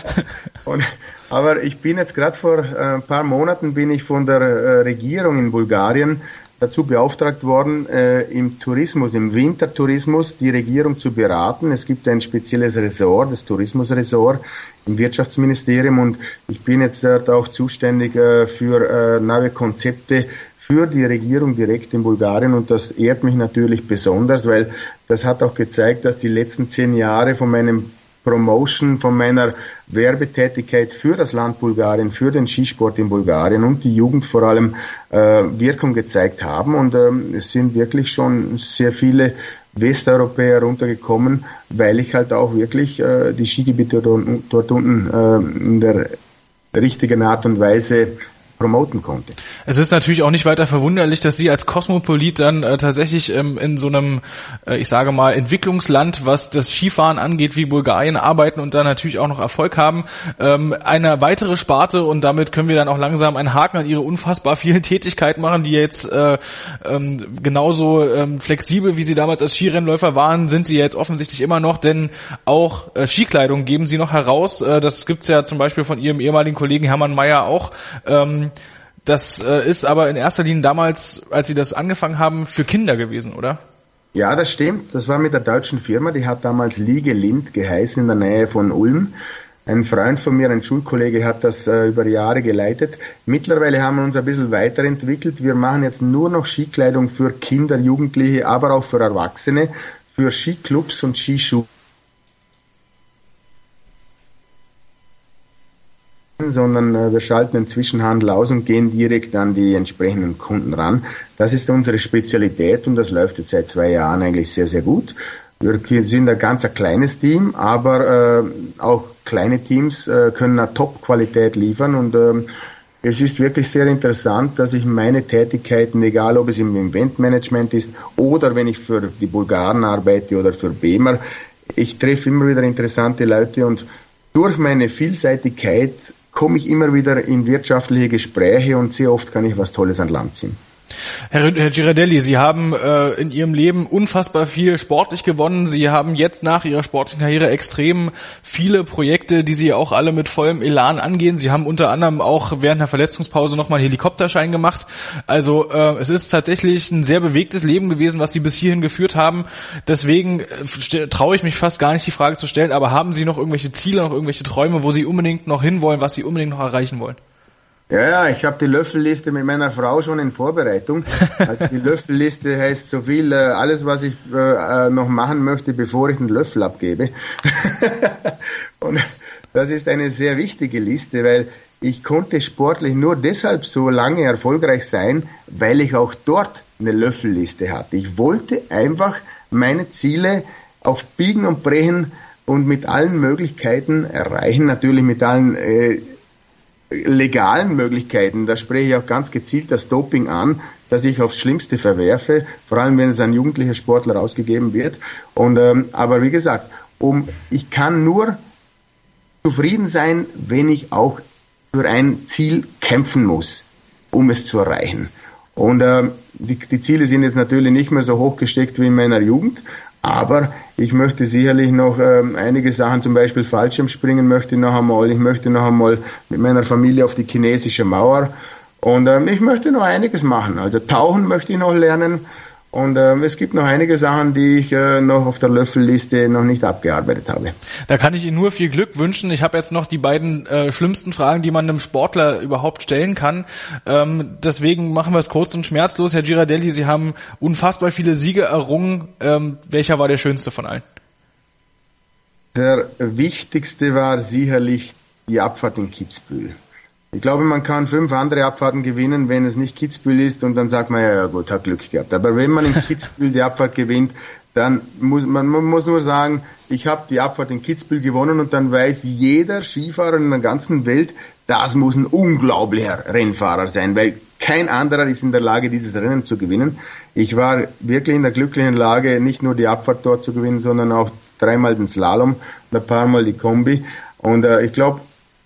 Und, aber ich bin jetzt gerade vor äh, ein paar Monaten bin ich von der äh, Regierung in Bulgarien dazu beauftragt worden, äh, im Tourismus, im Wintertourismus die Regierung zu beraten. Es gibt ein spezielles Ressort, das Tourismusressort im Wirtschaftsministerium und ich bin jetzt dort auch zuständig äh, für äh, neue Konzepte für die Regierung direkt in Bulgarien und das ehrt mich natürlich besonders, weil das hat auch gezeigt, dass die letzten zehn Jahre von meinem Promotion von meiner Werbetätigkeit für das Land Bulgarien, für den Skisport in Bulgarien und die Jugend vor allem äh, Wirkung gezeigt haben. Und ähm, es sind wirklich schon sehr viele Westeuropäer runtergekommen, weil ich halt auch wirklich äh, die Skigebiete dort, dort unten äh, in der richtigen Art und Weise promoten konnte. Es ist natürlich auch nicht weiter verwunderlich, dass Sie als Kosmopolit dann äh, tatsächlich ähm, in so einem, äh, ich sage mal, Entwicklungsland, was das Skifahren angeht, wie Bulgarien arbeiten und dann natürlich auch noch Erfolg haben. Ähm, eine weitere Sparte und damit können wir dann auch langsam einen Haken an Ihre unfassbar vielen Tätigkeiten machen, die jetzt äh, ähm, genauso ähm, flexibel, wie Sie damals als Skirennläufer waren, sind Sie jetzt offensichtlich immer noch, denn auch äh, Skikleidung geben Sie noch heraus. Äh, das gibt's ja zum Beispiel von Ihrem ehemaligen Kollegen Hermann Mayer auch. Ähm, das äh, ist aber in erster Linie damals, als Sie das angefangen haben, für Kinder gewesen, oder? Ja, das stimmt. Das war mit der deutschen Firma, die hat damals Liege Lind geheißen in der Nähe von Ulm. Ein Freund von mir, ein Schulkollege, hat das äh, über Jahre geleitet. Mittlerweile haben wir uns ein bisschen weiterentwickelt. Wir machen jetzt nur noch Skikleidung für Kinder, Jugendliche, aber auch für Erwachsene, für Skiclubs und Skischuhe. Sondern äh, wir schalten den Zwischenhandel aus und gehen direkt an die entsprechenden Kunden ran. Das ist unsere Spezialität und das läuft jetzt seit zwei Jahren eigentlich sehr, sehr gut. Wir sind ein ganz ein kleines Team, aber äh, auch kleine Teams äh, können eine Top-Qualität liefern und äh, es ist wirklich sehr interessant, dass ich meine Tätigkeiten, egal ob es im Eventmanagement ist oder wenn ich für die Bulgaren arbeite oder für BEMER, ich treffe immer wieder interessante Leute und durch meine Vielseitigkeit komme ich immer wieder in wirtschaftliche Gespräche und sehr oft kann ich was Tolles an Land ziehen. Herr, Herr Girardelli, Sie haben äh, in Ihrem Leben unfassbar viel sportlich gewonnen. Sie haben jetzt nach Ihrer sportlichen Karriere extrem viele Projekte, die Sie auch alle mit vollem Elan angehen. Sie haben unter anderem auch während der Verletzungspause nochmal einen Helikopterschein gemacht. Also äh, es ist tatsächlich ein sehr bewegtes Leben gewesen, was Sie bis hierhin geführt haben. Deswegen äh, traue ich mich fast gar nicht, die Frage zu stellen, aber haben Sie noch irgendwelche Ziele, noch irgendwelche Träume, wo Sie unbedingt noch hinwollen, was Sie unbedingt noch erreichen wollen? Ja, ja, ich habe die Löffelliste mit meiner Frau schon in Vorbereitung. Also die Löffelliste heißt so viel, äh, alles, was ich äh, äh, noch machen möchte, bevor ich den Löffel abgebe. Und das ist eine sehr wichtige Liste, weil ich konnte sportlich nur deshalb so lange erfolgreich sein, weil ich auch dort eine Löffelliste hatte. Ich wollte einfach meine Ziele auf Biegen und Brechen und mit allen Möglichkeiten erreichen, natürlich mit allen äh, legalen Möglichkeiten, da spreche ich auch ganz gezielt das Doping an, dass ich aufs Schlimmste verwerfe, vor allem wenn es an jugendliche Sportler ausgegeben wird. Und ähm, aber wie gesagt, um ich kann nur zufrieden sein, wenn ich auch für ein Ziel kämpfen muss, um es zu erreichen. Und äh, die, die Ziele sind jetzt natürlich nicht mehr so hoch gesteckt wie in meiner Jugend, aber ich möchte sicherlich noch ähm, einige Sachen, zum Beispiel Fallschirmspringen möchte ich noch einmal. Ich möchte noch einmal mit meiner Familie auf die chinesische Mauer. Und ähm, ich möchte noch einiges machen. Also tauchen möchte ich noch lernen. Und ähm, es gibt noch einige Sachen, die ich äh, noch auf der Löffelliste noch nicht abgearbeitet habe. Da kann ich Ihnen nur viel Glück wünschen. Ich habe jetzt noch die beiden äh, schlimmsten Fragen, die man einem Sportler überhaupt stellen kann. Ähm, deswegen machen wir es kurz und schmerzlos. Herr Girardelli, Sie haben unfassbar viele Siege errungen. Ähm, welcher war der schönste von allen? Der wichtigste war sicherlich die Abfahrt in Kitzbühel. Ich glaube, man kann fünf andere Abfahrten gewinnen, wenn es nicht Kitzbühel ist und dann sagt man, ja, ja gut, hat Glück gehabt. Aber wenn man in Kitzbühel die Abfahrt gewinnt, dann muss man, man muss nur sagen, ich habe die Abfahrt in Kitzbühel gewonnen und dann weiß jeder Skifahrer in der ganzen Welt, das muss ein unglaublicher Rennfahrer sein, weil kein anderer ist in der Lage, dieses Rennen zu gewinnen. Ich war wirklich in der glücklichen Lage, nicht nur die Abfahrt dort zu gewinnen, sondern auch dreimal den Slalom und ein paar Mal die Kombi. Und äh, ich glaube,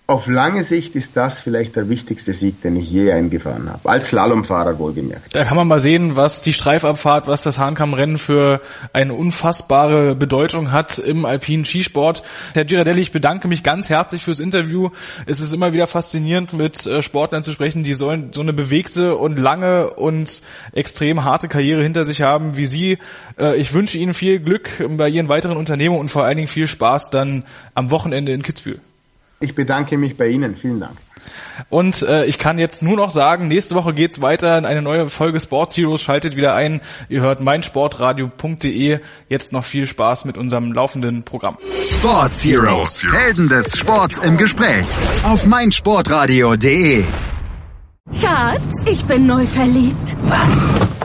auf lange Sicht ist das vielleicht der wichtigste Sieg, den ich je eingefahren habe. Als Slalomfahrer wohlgemerkt. Da kann man mal sehen, was die Streifabfahrt, was das Hahnkammrennen für eine unfassbare Bedeutung hat im alpinen Skisport. Herr Girardelli, ich bedanke mich ganz herzlich fürs Interview. Es ist immer wieder faszinierend, mit äh, Sportlern zu sprechen, die so eine bewegte und lange und extrem harte Karriere hinter sich haben wie Sie. Äh, ich wünsche Ihnen viel Glück bei Ihren weiteren Unternehmungen und vor allen Dingen viel Spaß dann am Wochenende in Kitzbühel. Ich bedanke mich bei Ihnen. Vielen Dank. Und äh, ich kann jetzt nur noch sagen, nächste Woche geht's weiter in eine neue Folge Sports Heroes. Schaltet wieder ein. Ihr hört meinsportradio.de. Jetzt noch viel Spaß mit unserem laufenden Programm. Sports Heroes. Helden des Sports im Gespräch. Auf meinsportradio.de. Schatz, ich bin neu verliebt. Was?